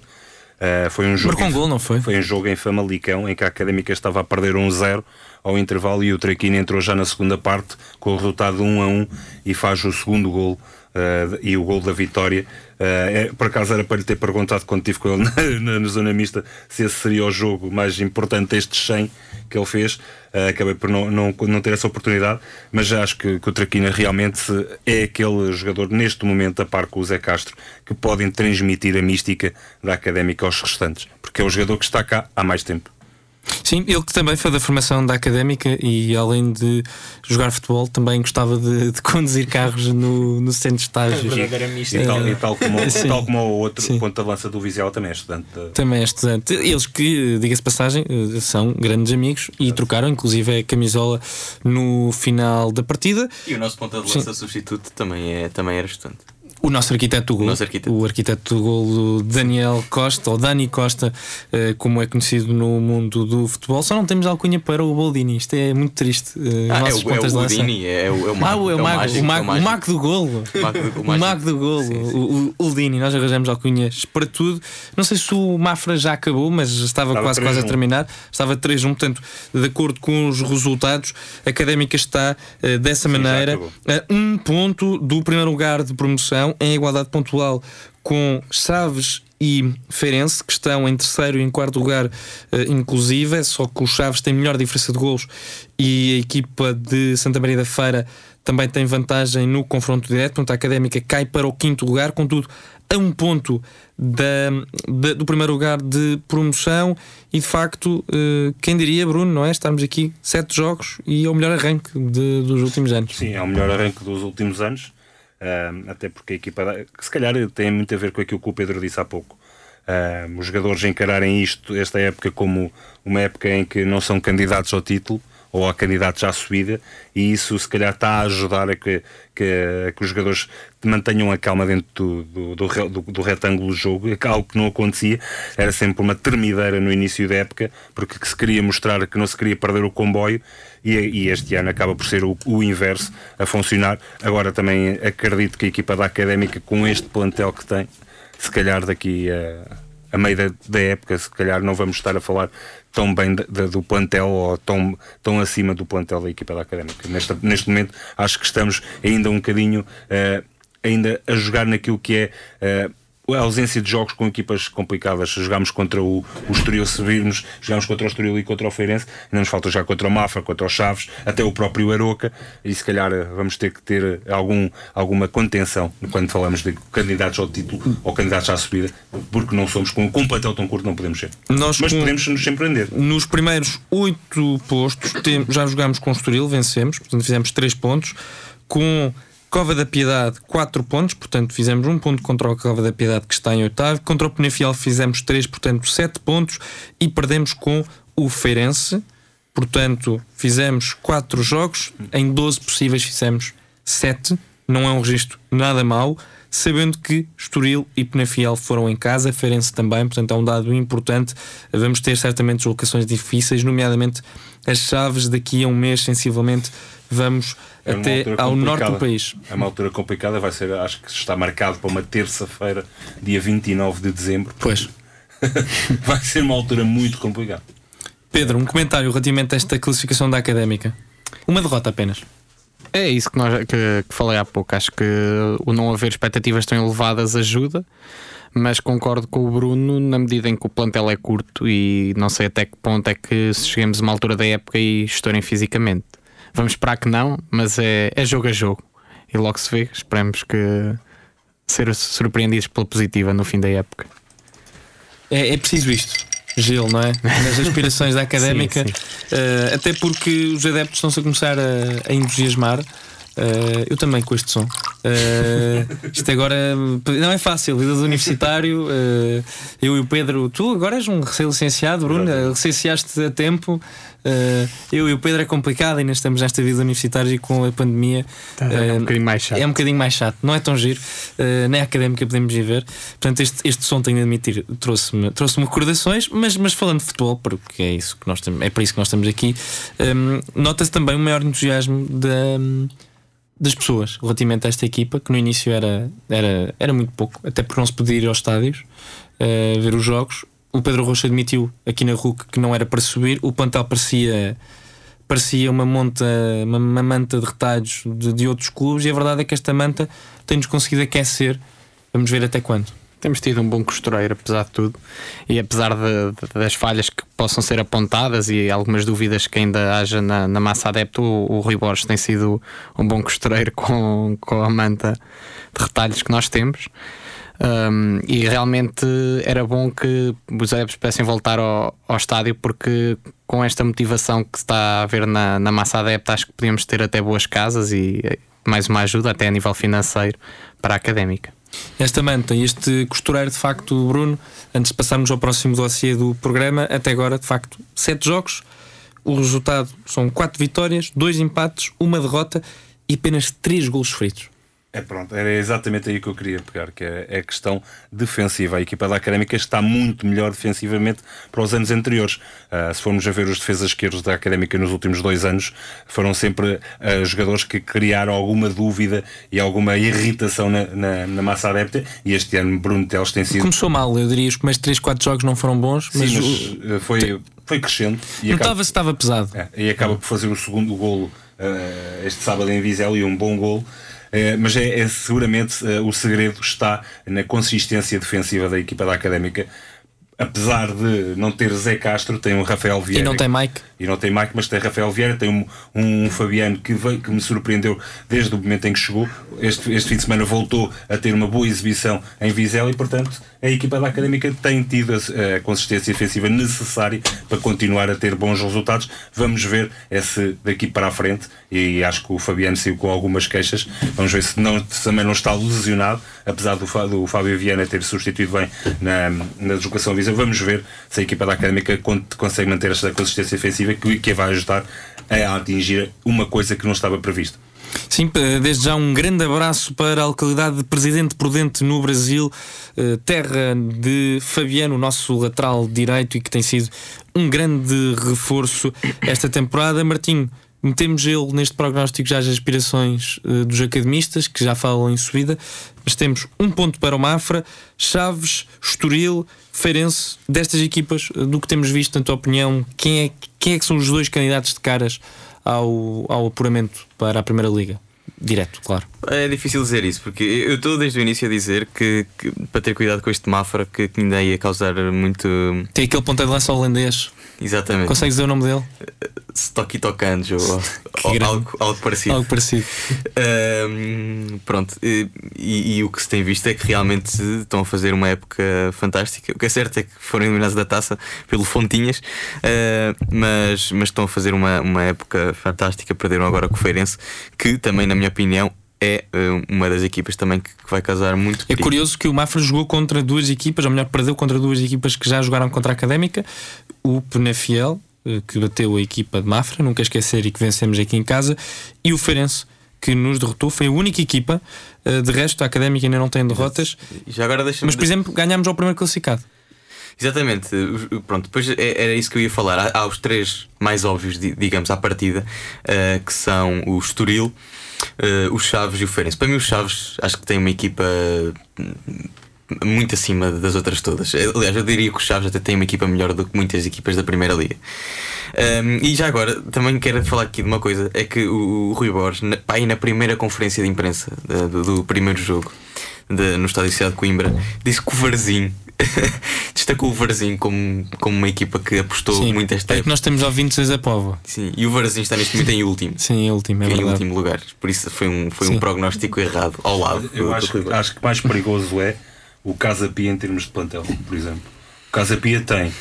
Eh, foi um jogo Marcou um em- gol, não foi? Foi um jogo em Famalicão em que a Académica estava a perder 1-0 ao intervalo e o Traquina entrou já na segunda parte com o resultado de 1 a 1 e faz o segundo gol uh, e o gol da vitória. Uh, é, por acaso era para lhe ter perguntado quando estive com ele na, na, na, zona mista se esse seria o jogo mais importante destes 100 que ele fez. Uh, acabei por não, não, não ter essa oportunidade, mas já acho que, que, o Traquina realmente é aquele jogador neste momento, a par com o Zé Castro, que podem transmitir a mística da académica aos restantes, porque é o jogador que está cá há mais tempo. Sim, ele que também foi da formação da académica e além de jogar futebol, também gostava de, de conduzir carros no, no centro de estágios. E, e, tal, e tal, como, tal como o outro Sim. ponto de avança do Visual também é estudante. De... Também é estudante. Eles que, diga-se passagem, eh, são grandes amigos e trocaram inclusive a camisola no final da partida. E o nosso ponta de lança substituto também, é, também era estudante. O nosso arquiteto do gol, o, arquiteto. o arquiteto do gol, Daniel Costa, ou Dani Costa, eh, como é conhecido no mundo do futebol, só não temos alcunha para o Boldini. Isto é muito triste. Eh, ah, é, o, é o Boldini, é o, é o mago, ah, é o, mago, o, mago, o mago do gol. O mago do gol, o Boldini. Nós arranjamos alcunhas para tudo. Não sei se o Mafra já acabou, mas estava, estava quase, quase a terminar. Estava 3-1, portanto, de acordo com os resultados, a Académica está uh, dessa Sim, maneira a um ponto do primeiro lugar de promoção em igualdade pontual com Chaves e Feirense, que estão em terceiro e em quarto lugar, eh, inclusive, só que o Chaves tem melhor diferença de golos e a equipa de Santa Maria da Feira também tem vantagem no confronto direto, portanto a Académica cai para o quinto lugar, contudo a um ponto da, da, do primeiro lugar de promoção e de facto, eh, quem diria, Bruno, não é? Estarmos aqui sete jogos e é o melhor arranque de, dos últimos anos. Sim, é o melhor arranque dos últimos anos. Até porque a equipa, que se calhar tem muito a ver com aquilo que o Pedro disse há pouco. Uh, os jogadores encararem isto, esta época, como uma época em que não são candidatos ao título ou a candidatos à subida, e isso se calhar está a ajudar a que, que, que os jogadores mantenham a calma dentro do, do, do, do, retângulo do jogo, é algo que não acontecia, era sempre uma termideira no início da época, porque se queria mostrar que não se queria perder o comboio, e, e este ano acaba por ser o, o, inverso a funcionar. Agora também acredito que a equipa da Académica, com este plantel que tem, se calhar daqui a, a meio da, da, época, se calhar não vamos estar a falar tão bem do plantel ou tão, tão acima do plantel da equipa da Académica. Neste, neste momento acho que estamos ainda um bocadinho uh, ainda a jogar naquilo que é uh, a ausência de jogos com equipas complicadas. Jogámos contra o, o Estoril, se virmos, jogámos contra o Estoril e contra o Feirense, ainda nos falta já contra o Mafra, contra o Chaves, até o próprio Aroca, e se calhar eh, vamos ter que ter algum, alguma contenção quando falamos de candidatos ao título ou candidatos à subida, porque não somos com, com um plantel tão curto, não podemos ser. Nós Mas com, podemos nos surpreender. Nos primeiros oito postos, tem, já jogámos com o Estoril, vencemos, portanto fizemos três pontos, com Cova da Piedade, 4 pontos, portanto fizemos um ponto contra o Cova da Piedade que está em oitavo. Contra o Penafiel fizemos 3, portanto 7 pontos e perdemos com o Feirense. Portanto, fizemos 4 jogos, em 12 possíveis fizemos 7. Não é um registro nada mau, sabendo que Estoril e Penafiel foram em casa, Feirense também, portanto é um dado importante. Vamos ter certamente deslocações difíceis, nomeadamente as chaves daqui a um mês, sensivelmente vamos é até ao norte do país. É uma altura complicada, vai ser, acho que está marcado para uma terça-feira, dia 29 de dezembro. Pois. vai ser uma altura muito complicada. Pedro, um comentário relativamente a esta classificação da académica. Uma derrota apenas. É isso que, nós, que, que falei há pouco. Acho que o não haver expectativas tão elevadas ajuda mas concordo com o Bruno na medida em que o plantel é curto e não sei até que ponto é que chegamos a uma altura da época e estourem fisicamente. Vamos esperar que não, mas é, é jogo a jogo. E logo se vê. Esperemos que ser surpreendidos pela positiva no fim da época. É, é preciso isto. Gelo, não é? Nas aspirações da académica, sim, sim. Uh, até porque os adeptos estão-se a começar a, a entusiasmar. Uh, eu também com este som. Uh, isto agora não é fácil, vida do universitário. Uh, eu e o Pedro, tu agora és um recém-licenciado, Bruno, licenciaste a tempo. Uh, eu e o Pedro é complicado, ainda estamos nesta vida universitária e com a pandemia. Tá, é um bocadinho mais chato. É um bocadinho mais chato, não é tão giro, nem académica podemos viver. Portanto, este, este som, tenho de admitir, trouxe-me trouxe recordações, mas, mas falando de futebol, porque é, isso que nós é para isso que nós estamos aqui, um, nota-se também um maior entusiasmo da das pessoas relativamente a esta equipa, que no início era, era, era muito pouco, até porque não se podia ir aos estádios uh, ver os jogos. O Pedro Rocha admitiu aqui na RUC que não era para subir, o plantel parecia, parecia uma, monta, uma, uma manta de retalhos de, de outros clubes, e a verdade é que esta manta tem-nos conseguido aquecer. Vamos ver até quando. Temos tido um bom costureiro, apesar de tudo, e apesar de, de, das falhas que possam ser apontadas e algumas dúvidas que ainda haja na, na massa adepta, o, o Rui Borges tem sido um bom costureiro com, com a manta de retalhos que nós temos. Um, e realmente era bom que os adeptos pudessem voltar ao, ao, estádio, porque com esta motivação que está a ver na, na massa adepta, acho que podíamos ter até boas casas e mais uma ajuda, até a nível financeiro, para a académica. Esta manta e este costureiro, de facto, Bruno, antes de passarmos ao próximo dossiê do programa, até agora, de facto, sete jogos. O resultado são quatro vitórias, dois empates, uma derrota e apenas três golos feitos. É pronto, era exatamente aí que eu queria pegar, que é, é a questão defensiva. A equipa da Académica está muito melhor defensivamente para os anos anteriores. Uh, se formos a ver os defesas esquerdos da Académica nos últimos dois anos, foram sempre uh, jogadores que criaram alguma dúvida e alguma irritação na, na, na, massa adepta. E este ano Bruno Teles tem sido. Começou mal, eu diria. Os primeiros 3, 4 jogos não foram bons, mas, Sim, mas o... foi, foi crescendo. E Notava acaba... se estava pesado. É, e acaba por fazer o segundo golo uh, este sábado em Vizela e um bom golo. Eh, mas é, é seguramente uh, o segredo está na consistência defensiva da equipa da Académica. Apesar de não ter Zé Castro, tem um Rafael Vieira. E não tem Mike. E não tem Mike, mas tem Rafael Vieira, tem um, um Fabiano que, veio, que me surpreendeu desde o momento em que chegou. Este, este fim de semana voltou a ter uma boa exibição em Vizela e, portanto, a equipa da Académica tem tido a, a, consistência defensiva necessária para continuar a ter bons resultados. Vamos ver esse daqui para a frente e acho que o Fabiano saiu com algumas queixas. Vamos ver se, não, se também não está lesionado, apesar do, do Fábio Viana ter substituído bem na, na deslocação visa. Vamos ver se a equipa da Académica consegue manter esta consistência defensiva que, a vai ajudar a atingir uma coisa que não estava prevista. Sim, desde já um grande abraço para a localidade de Presidente Prudente no Brasil, eh, terra de Fabiano, nosso lateral direito e que tem sido um grande reforço esta temporada. Martinho, metemos ele neste prognóstico já as aspirações uh, dos academistas, que já falam em subida, mas temos um ponto para o Mafra, Chaves, Estoril, Feirense, destas equipas, uh, do que temos visto, na tua opinião, quem é, quem é que são os dois candidatos de caras ao, ao apuramento para a Primeira Liga? Direto, claro. É difícil dizer isso, porque eu estou desde o início a dizer que, que para ter cuidado com este Mafra, que, que ainda ia causar muito. Tem aquele ponta de lança holandês. Exatamente. Consegues dizer o nome dele? Stocky Tocanjo ou, ou algo, algo parecido. Algo parecido. Um, pronto, e, e, e, o que se tem visto é que realmente estão a fazer uma época fantástica. O que é certo é que foram eliminados da taça pelo Fontinhas, uh, mas, mas estão a fazer uma, uma época fantástica. Perderam agora com o Feirense, que também, na minha opinião, é uh, uma das equipas também que, vai causar muito. É curioso que o Mafra jogou contra duas equipas, ou melhor, perdeu contra duas equipas que já jogaram contra a Académica, o Penafiel, uh, que bateu a equipa de Mafra, nunca esquecer, e que vencemos aqui em casa, e o Feirense, que nos derrotou, foi a única equipa. Uh, de resto, a Académica ainda não tem derrotas. Já agora Mas, por exemplo, ganhámos ao primeiro classificado. Exatamente, pronto, depois é, era isso que eu ia falar. Há, os três mais óbvios, digamos, à partida, que são o Estoril, uh, os Chaves e o Feirense. Para mim, os Chaves acho que tem uma equipa muito acima das outras todas. Aliás, eu diria que os Chaves até têm uma equipa melhor do que muitas equipas da Primeira Liga. Um, e já agora, também quero falar aqui de uma coisa: é que o, o Rui Borges, na, pá, na primeira conferência de imprensa do, do primeiro jogo de, no Estádio Cidade de Coimbra, disse que o Varzim destacou o Varzim como, como uma equipa que apostou Sim, muito esta é que nós temos ouvintes a Povo. Sim, e o Varzim está neste momento em último. Sim, em último, é em último lugar. Por isso foi um, foi um prognóstico errado ao lado. Eu do, acho, do acho que mais perigoso é o Casa Pia em termos de plantel, por exemplo. O Casa Pia tem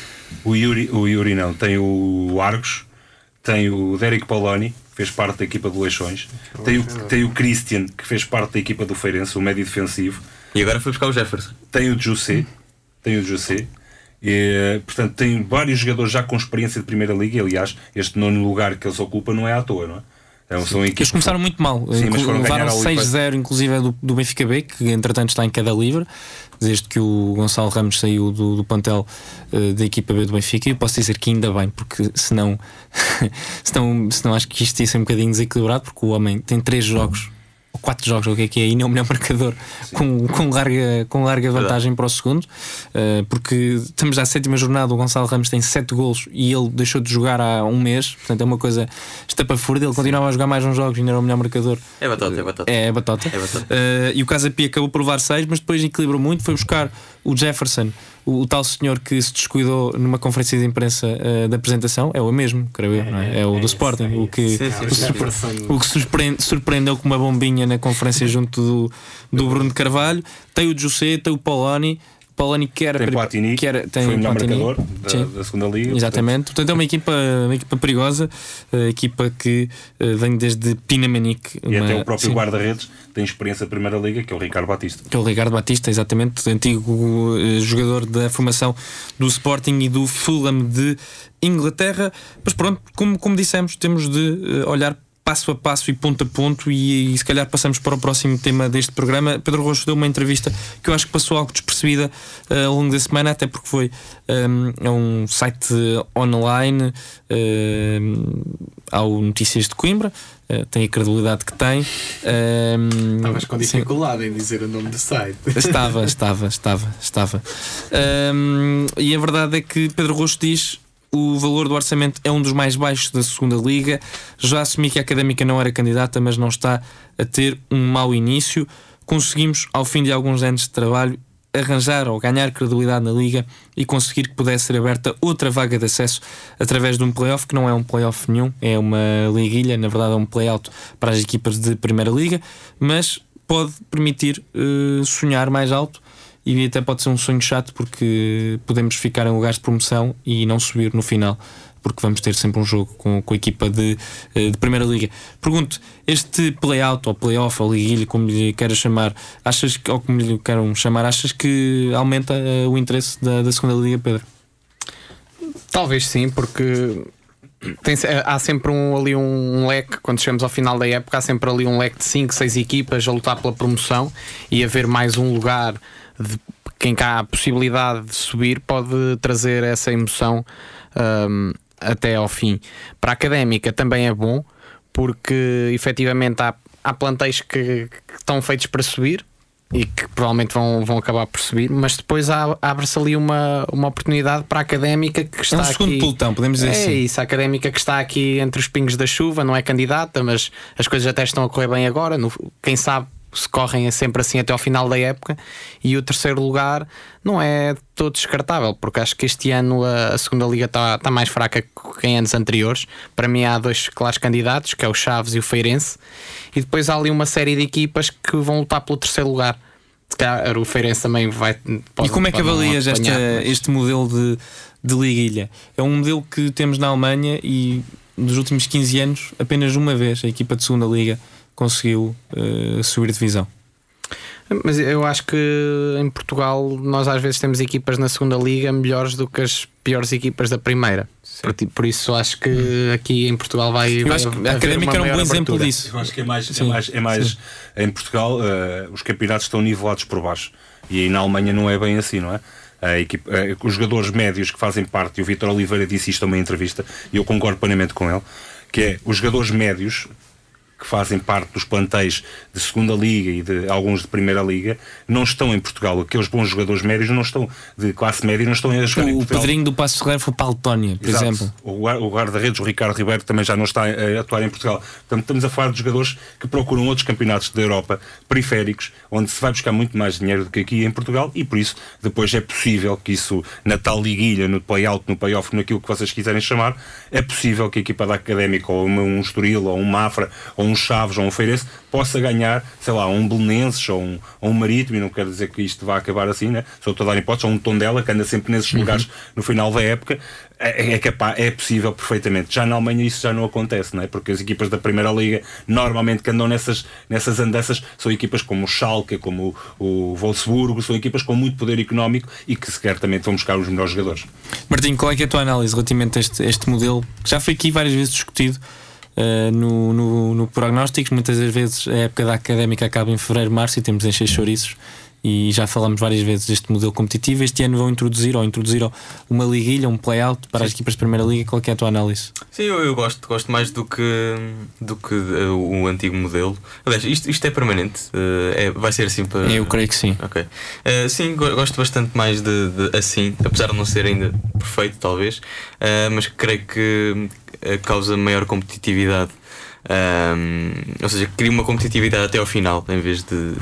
o Yuri, o Yuri não, tem o Argos, tem o Derek Poloni, que fez parte da equipa do Leixões, tem o, tem o Christian, que fez parte da equipa do Feirense, o médio defensivo. E agora foi buscar o Jefferson. Tem o José, tem o José. E, portanto, tem vários jogadores já com experiência de Primeira Liga. E, aliás, este nono lugar que eles ocupam não é à toa, não é? Então, são. Eles começaram muito mal. Sim, mas levaram 6-0, inclusive, do, do Benfica B, que entretanto está em queda livre, desde que o Gonçalo Ramos saiu do, do plantel uh, da equipa B do Benfica. E eu posso dizer que ainda bem, porque senão, senão, senão acho que isto ia ser um bocadinho desequilibrado, porque o homem tem 3 jogos ou quatro jogos, o que é que é, e não o melhor marcador, com, com, larga, com larga vantagem para o segundo, uh, porque estamos à sétima jornada, o Gonçalo Ramos tem sete golos e ele deixou de jogar há um mês, portanto é uma coisa estapafúrdia, ele continuava a jogar mais uns jogos e ainda era o melhor marcador. É batata, é batata. É, é batata. É batata. Uh, e o Casa Pia acabou por levar seis, mas depois equilibrou muito, foi buscar o Jefferson, o, o, tal senhor que se descuidou numa conferência de imprensa uh, da apresentação, é o mesmo, creio eu, não é? É o do Sporting, o que, o, o que surpreende, surpreendeu com uma bombinha na conferência junto do, do Bruno Carvalho. Tem o José, tem o Poloni. Poloni que era, tem Platini, que era, tem foi o melhor Platini, marcador da, da, segunda liga. Exatamente, portanto, é uma equipa, uma equipa perigosa, a equipa que uh, vem desde Pinamanique. E uma, até o próprio guarda-redes tem experiência da Primeira Liga, que é o Ricardo Batista. Que é o Ricardo Batista, exatamente, antigo uh, jogador da formação do Sporting e do Fulham de Inglaterra. Mas pronto, como, como dissemos, temos de uh, olhar passo a passo e ponto a ponto e, e, se calhar passamos para o próximo tema deste programa. Pedro Rocha deu uma entrevista que eu acho que passou algo despercebida uh, ao longo da semana, até porque foi um, a um site online uh, ao Notícias de Coimbra. Uh, tem a credibilidade que tem. Um, Estavas com dificuldade sim. em dizer o nome do site. Estava, estava, estava, estava. Um, e a verdade é que Pedro Rocha diz o valor do orçamento é um dos mais baixos da segunda liga. Já assumi que a académica não era candidata, mas não está a ter um mau início. Conseguimos, ao fim de alguns anos de trabalho, arranjar ou ganhar credibilidade na liga e conseguir que pudesse ser aberta outra vaga de acesso através de um playoff que não é um playoff nenhum, é uma liguilha, na verdade é um playout para as equipas de primeira liga, mas pode permitir uh, sonhar mais alto e até pode ser um sonho chato porque podemos ficar em lugares de promoção e não subir no final porque vamos ter sempre um jogo com, com a equipa de, eh, de Primeira Liga. Pergunto, este play-out ou play-off ou liguilha, como lhe queiras chamar, achas que, ou como lhe queiram chamar, achas que aumenta uh, o interesse da, da Segunda Liga, Pedro? Talvez sim, porque tem, há sempre um, ali um, leque, quando chegamos ao final da época, há sempre ali um leque de 5, 6 equipas a lutar pela promoção e haver mais um lugar de quem cá a possibilidade de subir pode trazer essa emoção um, até ao fim. Para a académica também é bom, porque efetivamente há, há plantéis que, que estão feitos para subir e que provavelmente vão, vão acabar por subir, mas depois abre-se ali uma, uma oportunidade para a académica que está. É um segundo aqui, pelotão, podemos dizer é assim. É isso, a académica que está aqui entre os pingos da chuva, não é candidata, mas as coisas até estão a correr bem agora. No, quem sabe se correm sempre assim até ao final da época. E o terceiro lugar não é todo descartável, porque acho que este ano a, a segunda liga está tá mais fraca que em anos anteriores. Para mim há dois claros candidatos, que é o Chaves e o Feirense, e depois há ali uma série de equipas que vão lutar pelo terceiro lugar. Se calhar o Feirense também vai. Pode, e como é que avalias esta, mas... este modelo de, de liguilha? É um modelo que temos na Alemanha e nos últimos 15 anos, apenas uma vez a equipa de segunda liga conseguiu uh, subir divisão. Mas eu acho que em Portugal nós às vezes temos equipas na segunda liga melhores do que as piores equipas da primeira. Por, por, isso acho que aqui em Portugal vai. Eu acho que a Académica era um bom exemplo disso. Eu acho que é mais, é mais, é mais em Portugal uh, os campeonatos estão nivelados por baixo e aí na Alemanha não é bem assim, não é? A equipe, uh, os jogadores médios que fazem parte, e o Vitor Oliveira disse isto numa entrevista, e eu concordo plenamente com ele, que é os jogadores médios que fazem parte dos plantéis de segunda liga e de alguns de primeira liga não estão em Portugal. Aqueles bons jogadores médios não estão de classe média não estão a jogar o em Portugal. O Pedrinho do Passo Ferreira foi para a Letónia, por Exato. exemplo. O guarda-redes, o Ricardo Ribeiro, também já não está a atuar em Portugal. Portanto, estamos a falar de jogadores que procuram outros campeonatos da Europa periféricos, onde se vai buscar muito mais dinheiro do que aqui em Portugal e por isso depois é possível que isso, na tal liguilha, no play-out, no play-off, naquilo que vocês quiserem chamar, é possível que a equipa da Académica ou um Estoril ou um Mafra ou um Chaves ou um Feirense possa ganhar, sei lá, um Belenenses ou um, ou um Marítimo, e não quero dizer que isto vá acabar assim, né? só estou a dar hipóteses, ou um Tondela, que anda sempre nesses uhum. lugares no final da época, é, é, capaz, é possível perfeitamente. Já na Alemanha isso já não acontece, não é? porque as equipas da Primeira Liga, normalmente que andam nessas, nessas andanças, são equipas como o Schalke, como o, o Wolfsburgo, são equipas com muito poder económico e que certamente vão buscar os melhores jogadores. Martim, qual é, é a tua análise relativamente a este, este modelo, que já foi aqui várias vezes discutido, uh, no, no, no prognósticos. Muitas das vezes a época da académica acaba em fevereiro, março e temos encher chouriços e já falamos várias vezes deste modelo competitivo. Este ano vão introduzir ou introduziram uma liguilha, um play-out para as equipas de primeira liga. Qual é a tua análise? Sim, eu, eu gosto, gosto mais do que, do que uh, o antigo modelo. Aliás, isto, isto é permanente? Uh, é, vai ser assim para. Eu creio que sim. Ok. Uh, sim, gosto bastante mais de, de, assim, apesar de não ser ainda perfeito, talvez, mas creio que causa maior competitividade um, ou seja, cria uma competitividade até ao final, em vez de.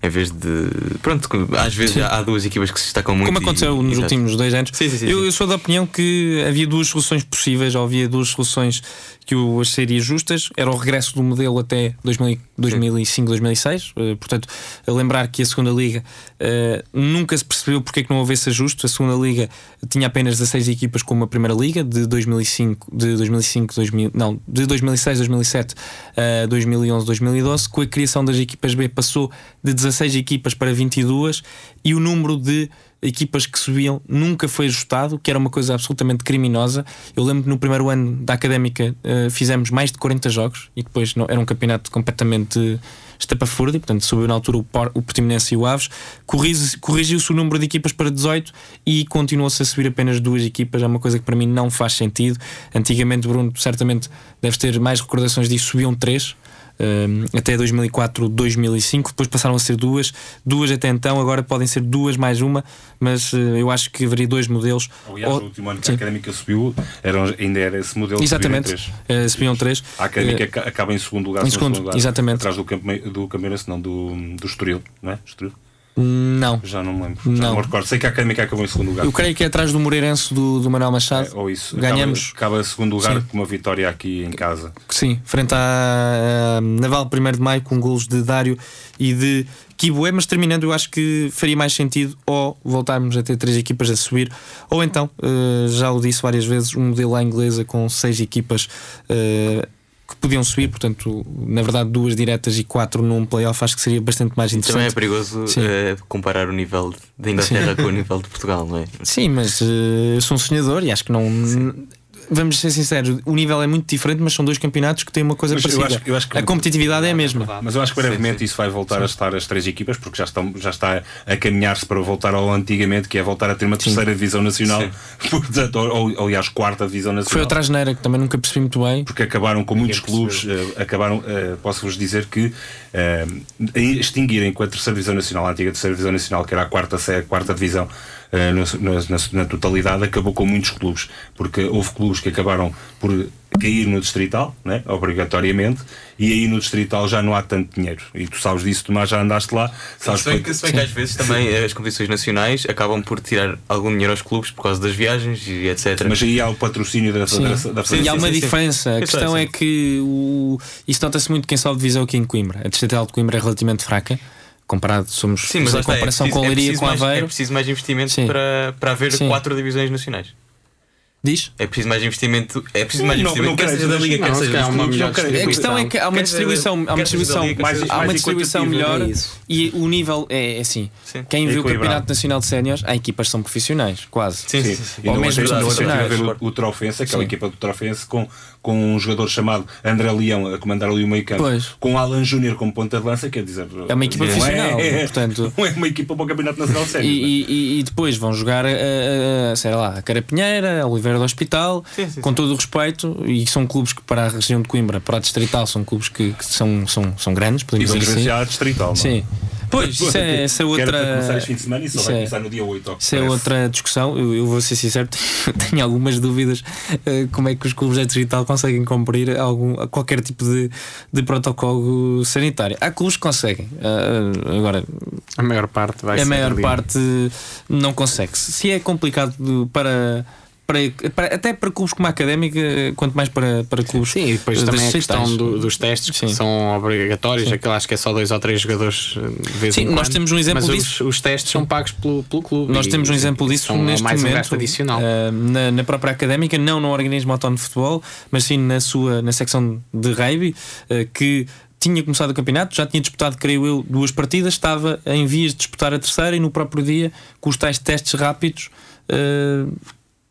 Em vez de. Pronto, às vezes sim. há duas equipas que se destacam muito. Como aconteceu e, nos últimos dois anos. Sim, sim, eu, eu, sou da opinião que havia duas soluções possíveis, ou havia duas soluções que eu acharia justas. Era o regresso do modelo até 2005, 2006. Uh, portanto, lembrar que a segunda Liga uh, nunca se percebeu porque é que não houvesse ajuste. A segunda Liga tinha apenas 16 equipas como a primeira Liga, de 2005, de 2005 2000, não, de 2006, 2007 a 2011, 2012. Com a criação das equipas B, passou de 16 equipas para 22 e o número de equipas que subiam nunca foi ajustado, que era uma coisa absolutamente criminosa. Eu lembro que no primeiro ano da académica uh, fizemos mais de 40 jogos e depois era um campeonato completamente estapafúrdio, portanto subiu na altura o, o Portimonense e o Aves, corrigiu-se o número de equipas para 18 e continuou-se a subir apenas duas equipas, é uma coisa que para mim não faz sentido. Antigamente, Bruno, certamente deves ter mais recordações disso, subiam três até 2004, 2005, depois passaram a ser duas, duas até então, agora podem ser duas mais uma, mas uh, eu acho que haveria dois modelos. Aliás, o último ano que Sim. a Académica subiu eram, ainda era esse modelo. Exatamente, uh, subiam três. A Académica uh, acaba em segundo lugar, em segundo, segundo lugar, exatamente. atrás do, do Campeonato, não, do, do Estoril, não é? Estoril. Não. Já não me lembro. Já não. me recordo. Sei que a Académica acabou em segundo lugar. Eu creio que é atrás do Moreirense do, do Manuel Machado. É, ou isso. Ganhamos. Acaba, acaba segundo lugar Sim. com uma vitória aqui em casa. Sim, frente à uh, Naval 1 de Maio com golos de Dário e de Kibué, mas terminando, eu acho que faria mais sentido ou voltarmos a ter três equipas a subir, ou então, uh, já o disse várias vezes, um modelo à inglesa com seis equipas. Uh, que podiam subir, portanto, na verdade, duas diretas e quatro num playoff acho que seria bastante mais interessante. Também é perigoso uh, comparar o nível da Inglaterra Sim. com o nível de Portugal, não é? Sim, mas uh, eu sou um sonhador e acho que não. Vamos ser sinceros, o nível é muito diferente, mas são dois campeonatos que têm uma coisa mas parecida. Eu acho, eu acho que, a competitividade é a mesma. Mas eu acho que brevemente sim, sim. isso vai voltar sim. a estar as três equipas, porque já, estão, já está a caminhar-se para voltar ao antigamente, que é voltar a ter uma terceira divisão nacional, portanto, ou, ou, aliás, quarta divisão nacional. Foi outra asneira que também nunca percebi muito bem. Porque acabaram com muitos clubes, uh, acabaram, uh, posso-vos dizer que uh, extinguirem com a terceira divisão nacional, a antiga terceira divisão nacional, que era a quarta, a quarta divisão, na, na, na, totalidade, acabou com muitos clubes, porque houve clubes que acabaram por cair no distrital, né, obrigatoriamente, e aí no distrital já não há tanto dinheiro. E tu sabes disso, Tomás, já andaste lá. Sabes se bem, que, se bem que às vezes também as competições nacionais acabam por tirar algum dinheiro aos clubes por causa das viagens e etc. Mas aí há o patrocínio da Federação. Da sim, e há uma sim, diferença. Sim. A questão é que o... isso nota-se muito quem sobe divisão aqui em Coimbra. A distrital de Coimbra é relativamente fraca comparado, somos Sim, mas a comparação é preciso, com a Leiria é com a Aveiro. É preciso mais investimento para, para haver Sim. quatro divisões nacionais. Diz? É preciso mais investimento. É preciso mais não, investimento. Não, quer seja da Liga, quer seja uma melhor A questão é que há uma distribuição, há uma distribuição, há uma distribuição melhor e o nível é assim. Quem vê o Campeonato Nacional de Séniores, há equipas que são profissionais, quase. Sim, sim. Ou mesmo profissionais. O Trofense, aquela equipa do Trofense, com com um jogador chamado André Leão a comandar ali o meio campo, pois. com Alan Júnior como ponta de lança, quer dizer, é uma equipa profissional, é, portanto, não é uma equipa para o Campeonato Nacional Sério. E, e, e, depois vão jogar, a, a, sei lá, a Carapinheira, a Oliveira do Hospital, sim, sim, com todo o respeito, e são clubes que para a região de Coimbra, para a Distrital, são clubes que, que são, são, são grandes, podemos dizer assim. a Distrital, não? Sim. Pois, isso é, essa é outra. Quero fim de semana e só vai é, começar no dia 8. Isso é outra discussão. Eu, eu, vou ser sincero, tenho algumas dúvidas uh, como é que os clubes de digital conseguem cumprir algum, qualquer tipo de, de protocolo sanitário. Há clubes que conseguem. Uh, agora, a maior parte vai A maior ali. parte não consegue. Se é complicado para para, para, até para clubes como a académica, quanto mais para, para clubes. Sim, e depois também a questão do, dos testes que Sim. são obrigatórios, aquele acho que é só dois ou três jogadores eh, de vez Sim, em quando. nós temos um exemplo mas disso. Os, os testes são pagos pelo, pelo clube. Nós temos um exemplo disso neste mais momento. Um adicional. Uh, na, na própria académica, não no organismo autónomo de futebol, mas sim na sua na secção de rugby, uh, que tinha começado o campeonato, já tinha disputado, creio eu, duas partidas, estava em vias de disputar a terceira e no próprio dia, com os tais testes rápidos, uh,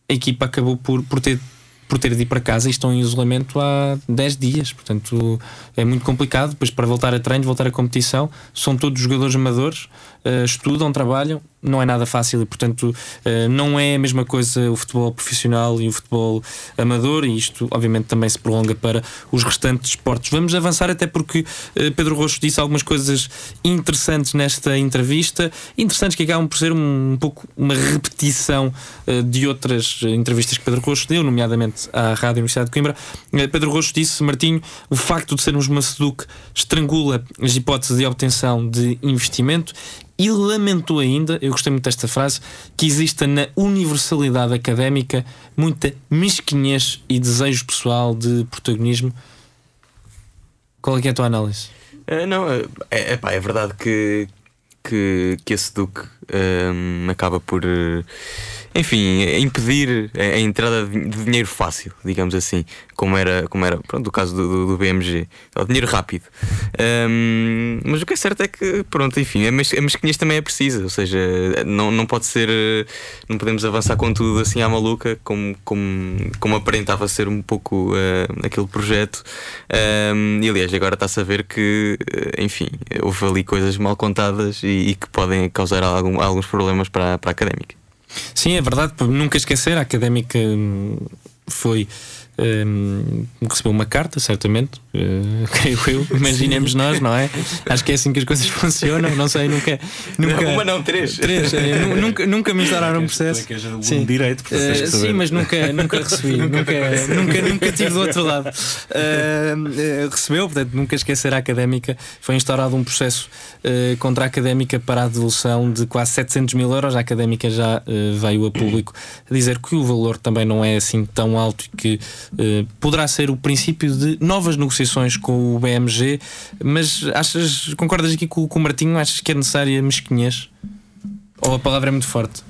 a equipa acabou por, por ter por ter de ir para casa e estão em isolamento há 10 dias. Portanto, é muito complicado. Depois, para voltar a treinos, voltar à competição, são todos jogadores amadores. Uh, estudam, trabalham, não é nada fácil e, portanto, uh, não é a mesma coisa o futebol profissional e o futebol amador, e isto, obviamente, também se prolonga para os restantes esportes. Vamos avançar, até porque uh, Pedro Rocho disse algumas coisas interessantes nesta entrevista, interessantes que acabam por ser um, um pouco uma repetição de outras entrevistas que Pedro Rocho deu, nomeadamente à Rádio Universidade de Coimbra. Pedro Rocho disse, Martinho, o facto de sermos uma SEDUC estrangula as hipóteses de obtenção de investimento e lamentou ainda, eu gostei muito desta frase, que exista na universalidade académica muita mesquinhez e desejo pessoal de protagonismo. Qual é, é a tua análise? Uh, não, é, é, pá, é verdade que, que, que esse Duque um, acaba por. Uh, enfim, impedir a, entrada de dinheiro fácil, digamos assim, como era, como era pronto, o caso do, do BMG, o dinheiro rápido. Um, mas o que é certo é que, pronto, enfim, a mesquinhez também é precisa, ou seja, não, não pode ser, não podemos avançar com tudo assim à maluca, como, como, como aparentava ser um pouco uh, aquele projeto. Um, e aliás, agora está-se a ver que, eh, enfim, houve ali coisas mal contadas e, e que podem causar algum, alguns problemas para, para a académica. Sim, é verdade, nunca esquecer, a académica hum, foi um, recebeu uma carta, certamente, uh, creio eu, imaginemos nós, não é? Acho que é assim que as coisas funcionam, não sei, nunca. nunca uma não, três. Três, é, nunca, nunca me instalaram um processo. Sim, direito, uh, sim, mas nunca, nunca recebi, nunca, nunca, nunca tive do outro lado. Uh, recebeu, portanto, nunca esquecer a académica. Foi instaurado um processo contra a académica para a devolução de quase 700 mil euros. A académica já veio a público dizer que o valor também não é assim tão alto e que poderá ser o princípio de novas negociações com o BMG, mas achas, concordas aqui com, com o Martinho? Achas que é necessária mesquinhez? Ou a palavra é muito forte?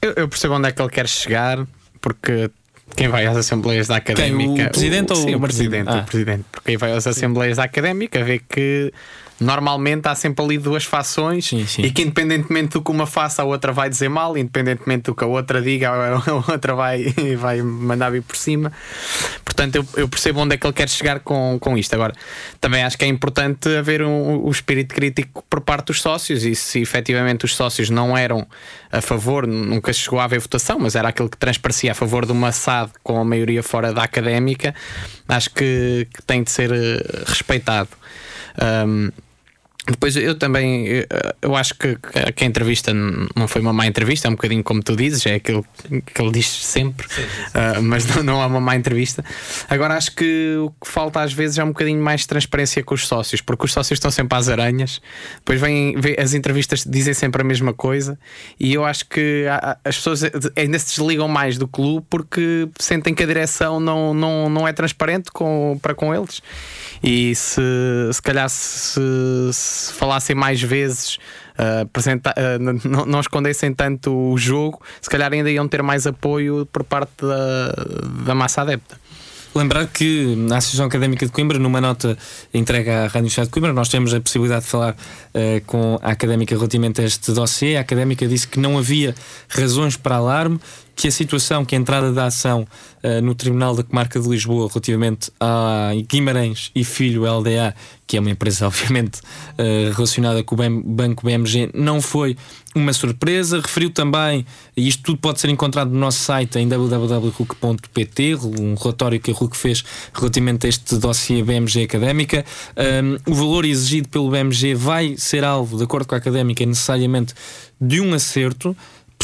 Eu, eu percebo onde é que ele quer chegar, porque quem vai às Assembleias da Académica. Quem, o Presidente o, ou sim, o, o Presidente? Ah. O Presidente. Porque quem vai às Assembleias da Académica vê que normalmente há sempre ali duas fações sim, sim. e que independentemente do que uma faça, a outra vai dizer mal, independentemente do que a outra diga, a outra vai, vai mandar vir por cima. Portanto, eu, eu, percebo onde é que ele quer chegar com, com isto. Agora, também acho que é importante haver um, um espírito crítico por parte dos sócios e se efetivamente os sócios não eram a favor, nunca chegou a haver votação, mas era aquilo que transparecia a favor de uma SAD com a maioria fora da académica, acho que, que tem de ser eh, respeitado. Um, depois eu também eu acho que, que a entrevista não foi uma má entrevista, é um bocadinho como tu dizes, é aquilo que ele diz sempre, sim, sim. Uh, mas não, não é uma má entrevista. Agora acho que o que falta às vezes é um bocadinho mais de transparência com os sócios, porque os sócios estão sempre às aranhas, depois vêm, as entrevistas dizem sempre a mesma coisa, e eu acho que as pessoas ainda se desligam mais do clube porque sentem que a direção não, não, não é transparente com, para com eles. E se, se calhar se, se falassem mais vezes, uh, não, não escondessem tanto o jogo, se calhar ainda iam ter mais apoio por parte da, da massa adepta. Lembrar que na Associação Académica de Coimbra, numa nota entregue à Rádio Universidade de Coimbra, nós temos a possibilidade de falar uh, com a Académica relativamente a este dossiê. A Académica disse que não havia razões para alarme que a situação, que a entrada da ação uh, no Tribunal da Comarca de Lisboa relativamente a Guimarães e Filho LDA, que é uma empresa obviamente uh, relacionada com o BM, Banco BMG, não foi uma surpresa. Referiu também, e isto tudo pode ser encontrado no nosso site em www.ruc.pt, um relatório que a RUC fez relativamente a este dossiê BMG Académica. Um, o valor exigido pelo BMG vai ser alvo, de acordo com a Académica, necessariamente de um acerto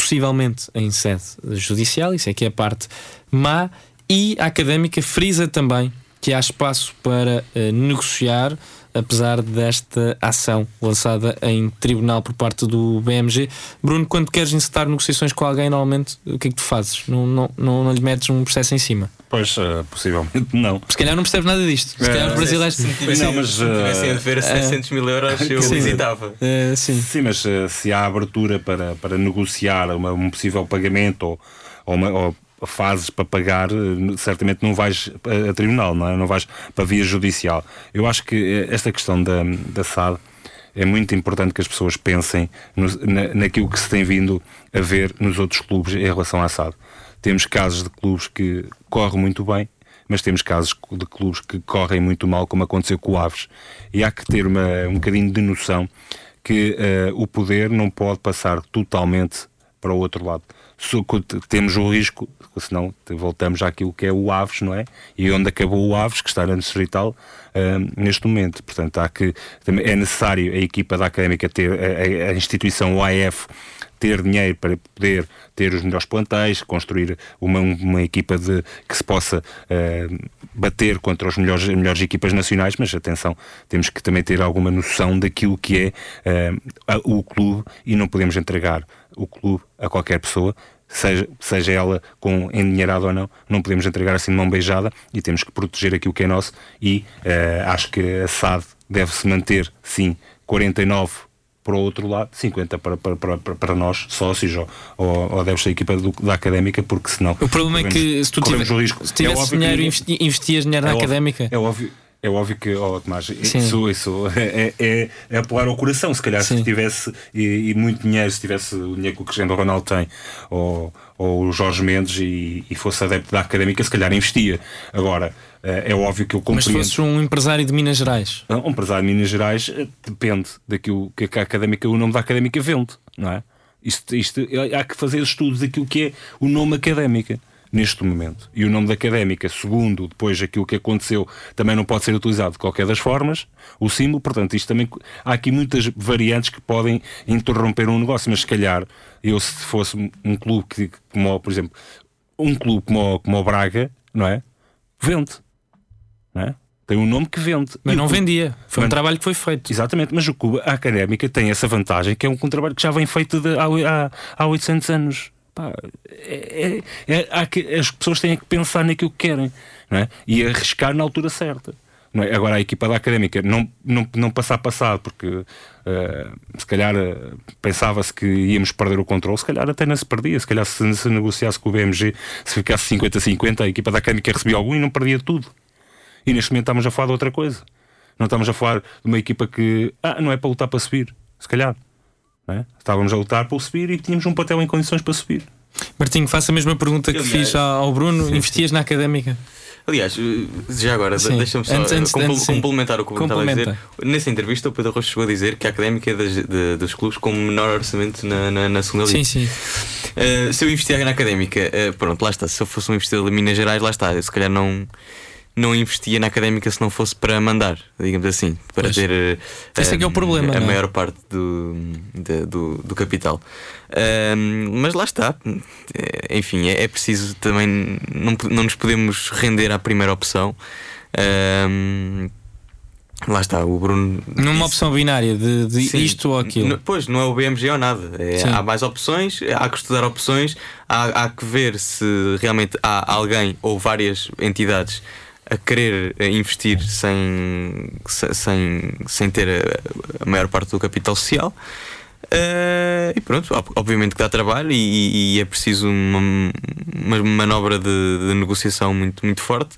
possivelmente em sede judicial, isso é que é a parte má, e a académica frisa também que há espaço para uh, negociar, apesar desta ação lançada em tribunal por parte do BMG. Bruno, quando queres incitar negociações com alguém, normalmente o que é que tu fazes? Não, não, não, não lhe metes um processo em cima? Pois, uh, possivelmente não. Se calhar não percebes nada disto. Se calhar os brasileiros. Se, se, não, mas, se tivessem a dever 700 mil euros, eu sim, visitava. Uh, sim. sim, mas uh, se há abertura para, para negociar uma, um possível pagamento ou, ou, uma, ou fases para pagar, certamente não vais a, tribunal, não, é? não vais para via judicial. Eu acho que esta questão da, da SAD é muito importante que as pessoas pensem no, na, naquilo que se tem vindo a ver nos outros clubes em relação à SAD. Temos casos de clubes que correm muito bem, mas temos casos de clubes que correm muito mal, como aconteceu com o Aves. E há que ter uma, um bocadinho de noção que uh, o poder não pode passar totalmente para o outro lado. Temos o risco, senão voltamos àquilo que é o Aves, não é? E onde acabou o Aves, que está na Distrital uh, neste momento. Portanto, há que, é necessário a equipa da Académica ter, a, a instituição OAF ter dinheiro para poder ter os melhores plantéis, construir uma, uma equipa de, que se possa uh, bater contra os melhores, as melhores equipas nacionais, mas atenção, temos que também ter alguma noção daquilo que é uh, o clube e não podemos entregar o clube a qualquer pessoa, seja, seja ela com endinheirado ou não, não podemos entregar assim de mão beijada e temos que proteger aquilo que é nosso e uh, acho que a SAD deve-se manter, sim, 49 para o outro lado, 50 para, para, para, para nós, sócios, ou, ou, ou deve ser a equipa do, da académica, porque senão. O problema é que se tu tiver, risco. se tivesse é dinheiro, que, investias dinheiro é na académica. É óbvio. É óbvio que, oh, Tomás, isso, isso é, é, é apelar ao coração. Se calhar, Sim. se tivesse e, e, muito dinheiro, se tivesse o dinheiro que o Cristiano Ronaldo tem, ou, ou o Jorge Mendes, e, e fosse adepto da académica, se calhar investia. Agora, eh, é óbvio que eu compreendo. Mas se fosses um empresário de Minas Gerais? Um empresário de Minas Gerais eh, depende daquilo que a académica, o nome da académica vende, não é? Isto, isto, há que fazer estudos daquilo que é o nome académica neste momento. E o nome da académica, segundo depois aquilo que aconteceu, também não pode ser utilizado de qualquer das formas. O símbolo, portanto, isto também há aqui muitas variantes que podem interromper um negócio, mas se calhar eu se fosse um clube que, como, por exemplo, um clube como, como o Braga, não é? Vende é? Tem um nome que vende. Mas não vendia. Foi um trabalho que foi feito. Exatamente, mas o Cuba, a académica, tem essa vantagem que é um, um trabalho que já vem feito de, há, há, há 800 anos. Pá, é, é, é, as pessoas têm que pensar naquilo que querem é? e arriscar na altura certa. É? Agora, a equipa da académica não, não, não passar passado, porque uh, se calhar uh, pensava-se que íamos perder o controle, se calhar até não se perdia. Se calhar se, se negociasse com o BMG, se ficasse 50-50, a equipa da académica recebia algum e não perdia tudo. E neste momento estamos a falar de outra coisa. Não estamos a falar de uma equipa que ah, não é para lutar para subir, se calhar. É? Estávamos a lutar para subir e tínhamos um papel em condições para subir. Martinho, faço a mesma pergunta que Aliás, fiz ao Bruno: sim, investias sim. na académica? Aliás, já agora, deixa-me só antes, antes, complementar o que eu estava a dizer. Nessa entrevista, o Pedro Rocha chegou a dizer que a académica é das, de, dos clubes com menor orçamento na, na, na segunda liga. Sim, sim. Uh, se eu investir na académica, uh, pronto, lá está. Se eu fosse um investidor de Minas Gerais, lá está. Eu se calhar não não investia na académica se não fosse para mandar, digamos assim, para pois. ter Esse é é o problema, a, é? maior parte do, de, do, do, capital. mas lá está, eh, enfim, é, é, preciso também, não, não nos podemos render à primeira opção. Lá está, o Bruno. Numa disse... opção binária de, de Sim, isto ou aquilo. Pois, não é o BMG ou nada. É, há mais opções, há que estudar opções, há, há que ver se realmente há alguém ou várias entidades a querer investir sem, sem, sem ter a, maior parte do capital social. Uh, e pronto, obviamente que dá trabalho e, e é preciso uma, uma manobra de, de, negociação muito, muito forte,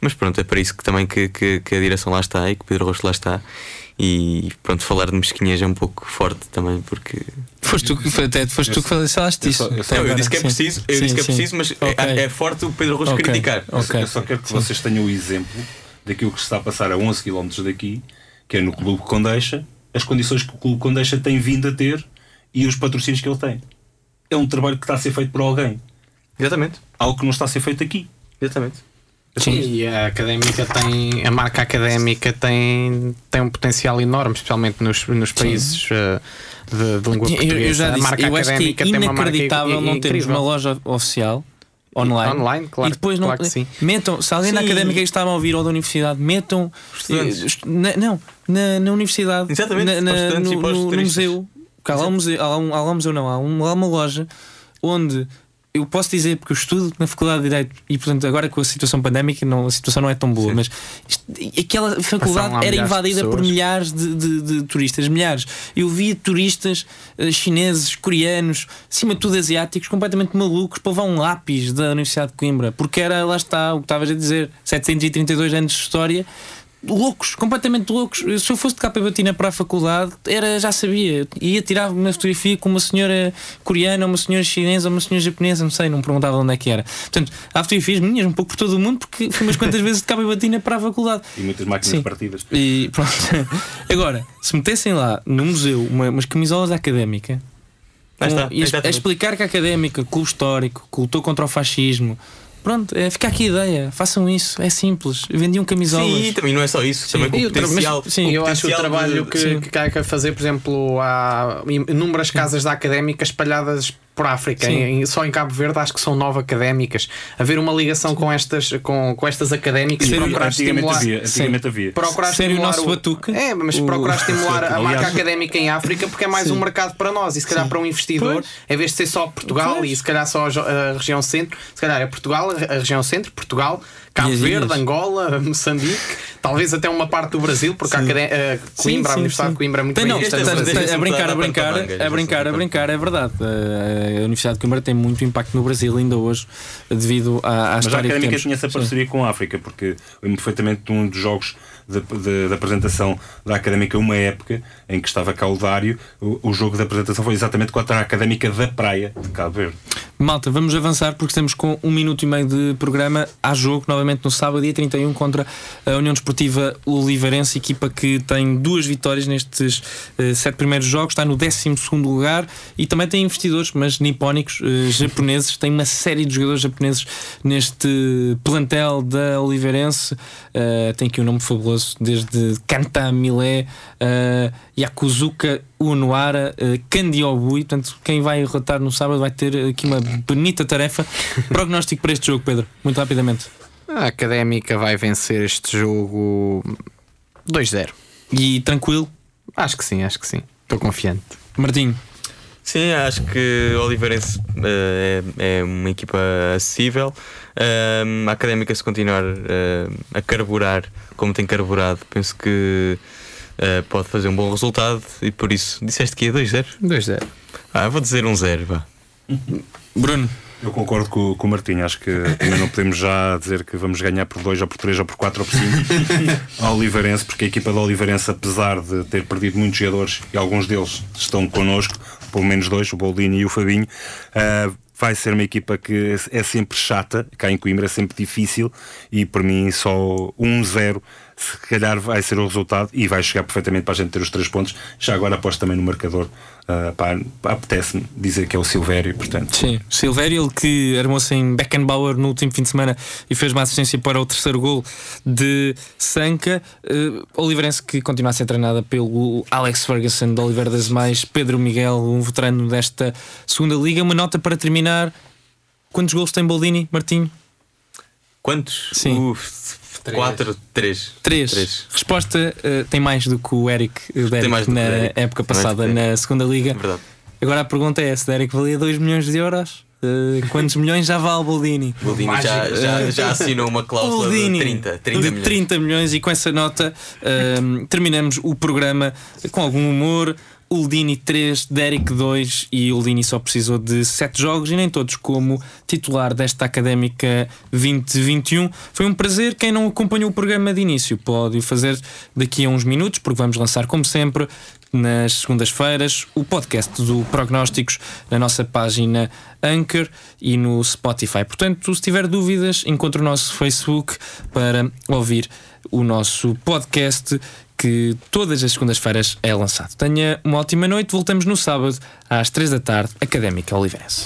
mas pronto, é para isso que também que, que, que a direção lá está e que o Pedro Rosto lá está e pronto, falar de mesquinhas é um pouco forte também, porque. Foste tu que, até, foste tu que falaste disso. Eu, só, eu, eu disse que é preciso, eu sim, disse que é preciso, mas okay. é, é, forte o Pedro Rocha okay. criticar. Okay. Eu só quero que vocês tenham o exemplo daquilo que se está a passar a 11 km daqui, que é no Clube Condeixa, as condições que o Clube Condeixa tem vindo a ter e os patrocínios que ele tem. É um trabalho que está a ser feito por alguém. Exatamente. Algo que não está a ser feito aqui. Exatamente. Sim, e a académica tem, a marca académica tem, tem um potencial enorme, especialmente nos, nos países uh, de, de língua portuguesa. Eu, já disse, a marca eu académica acho que é inacreditável não termos uma loja oficial online. Online, claro. E depois claro não, sim. metam, se alguém Sim. da académica que estava a ouvir ou da universidade, metam na, não, na, na universidade, Exatamente, na, na, no, no, no museu, há lá um museu, há lá um, há lá um museu, não, há, um, há uma loja onde eu posso dizer, porque eu estudo na Faculdade de Direito e, portanto, agora com a situação pandémica, não, a situação não é tão boa, Sim. mas isto, aquela faculdade era invadida por milhares de, de, de, turistas, milhares. Eu via turistas uh, chineses, coreanos, acima de tudo asiáticos, completamente malucos, para levar um lápis da Universidade de Coimbra, porque era, lá está, o que estavas a dizer, 732 anos de história loucos, completamente loucos. Se eu fosse de capa batina para a faculdade, era, já sabia. Ia tirar uma fotografia com uma senhora coreana, uma senhora chinesa, uma senhora japonesa, não sei, não perguntava onde é que era. Portanto, há fotografias minhas um pouco por todo o mundo, porque fui umas quantas vezes de capa batina para a faculdade. E muitas máquinas Sim. partidas. E pronto. Agora, se metessem lá no museu uma, umas camisolas da académica. Aí está, a explicar que a académica, clube histórico, que lutou contra o fascismo. Pronto, é, fica aqui a ideia, façam isso, é simples. Vendiam camisolas. Sim, também não é só isso, também com o tra- mas, potencial. sim, eu acho que o potencial trabalho de- que, sim. que há que fazer, por exemplo, há inúmeras casas da académica espalhadas por África, em- só em Cabo Verde acho que são nove académicas. Haver uma ligação com estas, com, com estas académicas e Sério, procurar estimular. havia. Antigamente havia. Procurar Sério, o estimular nosso batuque? É, mas O- procurar estimular a marca académica em África porque é mais um mercado para nós e se calhar para um investidor, Pois. em vez de ser só Portugal Pois. e se calhar só a a região centro, se calhar é Portugal, a região centro, Portugal, Cabo Verde, ilhas. Angola, Moçambique, talvez até uma parte do Brasil, porque a, acadé- a Coimbra, a sim, Universidade sim. de Coimbra é muito Tem, bem não, Deixa-me a brincar, a a brincar, a brincar, a a brincar, é verdade. Eh, A Universidade de Coimbra tem muito impacto no Brasil ainda hoje, devido à, à Mas a história que Académica temos. tinha essa parceria com a África, porque lembro perfeitamente de um dos jogos de apresentação da Académica, uma época em que estava cá o o, jogo de apresentação foi exatamente contra a Académica da Praia de Cabo Verde. Malta, vamos avançar porque estamos com um minuto e meio de programa. Há jogo novamente no sábado, dia 31, contra a União Desportiva Oliveirense, equipa que tem duas vitórias nestes eh, sete primeiros jogos, está no 12 lugar e também tem investidores, mas nipónicos, eh, japoneses. Tem uma série de jogadores japoneses neste plantel da Oliveirense. Eh, tem aqui um nome fabuloso, desde Kanta Milé, eh, Yakuzuka Unuara, uh, Candiobui. Portanto, quem vai derrotar no sábado vai ter aqui uma bonita tarefa. Prognóstico para este jogo, Pedro, muito rapidamente. A académica vai vencer este jogo 2-0. E tranquilo, Acho que sim, acho que sim. Estou confiante. Martinho. Sim, acho que o Oliveirense eh, é, é uma equipa acessível. Ahm, a académica, se continuar eh, a carburar como tem carburado, penso que eh, pode fazer um bom resultado e por isso disseste que ia 2-0. 2-0. Ah, vou dizer um 0. vá. Bruno. Eu concordo com, com o Martinho, acho que também não podemos já dizer que vamos ganhar por 2 ou por 3 ou por 4 ou por 5 ao Oliveirense, porque a equipa da Oliveirense, apesar de ter perdido muitos jogadores e alguns deles estão connosco, pelo menos dois, o Boldini e o Fabinho, ah, vai ser uma equipa que é sempre chata, cá em Coimbra é sempre difícil e por mim só 1-0 se calhar vai ser o resultado e vai chegar perfeitamente para a gente ter os três pontos. Já agora aposto também no marcador. pá, apetece-me dizer que é o Silvério, portanto. Sim, Silvério, ele que armou-se em Beckenbauer no último fim de semana e fez uma assistência para o terceiro gol de Sanca. Uh, Oliveirense que continua a ser treinada pelo Alex Ferguson de Oliveira das Mais, Pedro Miguel, um veterano desta segunda liga. Uma nota para terminar. Quantos gols tem Boldini, Martinho? Quantos? Sim. 4, 3. Três. Resposta: uh, tem mais do que o Eric, o Derek o na Derek. época passada na segunda liga. Verdade. Agora a pergunta é: se Derek valia 2 milhões de euros, uh, quantos milhões já vale Boldini? O Boldini já, já, já assinou uma cláusula Boldini, de 30, 30 de milhões. 30 milhões e com essa nota ahm, terminamos o programa com algum humor. Uldini 3, Derek 2 e Uldini só precisou de 7 jogos e nem todos como titular desta Académica 2021. Foi um prazer. Quem não acompanhou o programa de início pode o fazer daqui a uns minutos, porque vamos lançar, como sempre, nas segundas-feiras, o podcast do Prognósticos na nossa página Anchor e no Spotify. Portanto, se tiver dúvidas, encontre o nosso Facebook para ouvir o nosso podcast que todas as segundas-feiras é lançado. Tenha uma ótima noite, voltamos no sábado às 3 da tarde, Académica Oliveirense.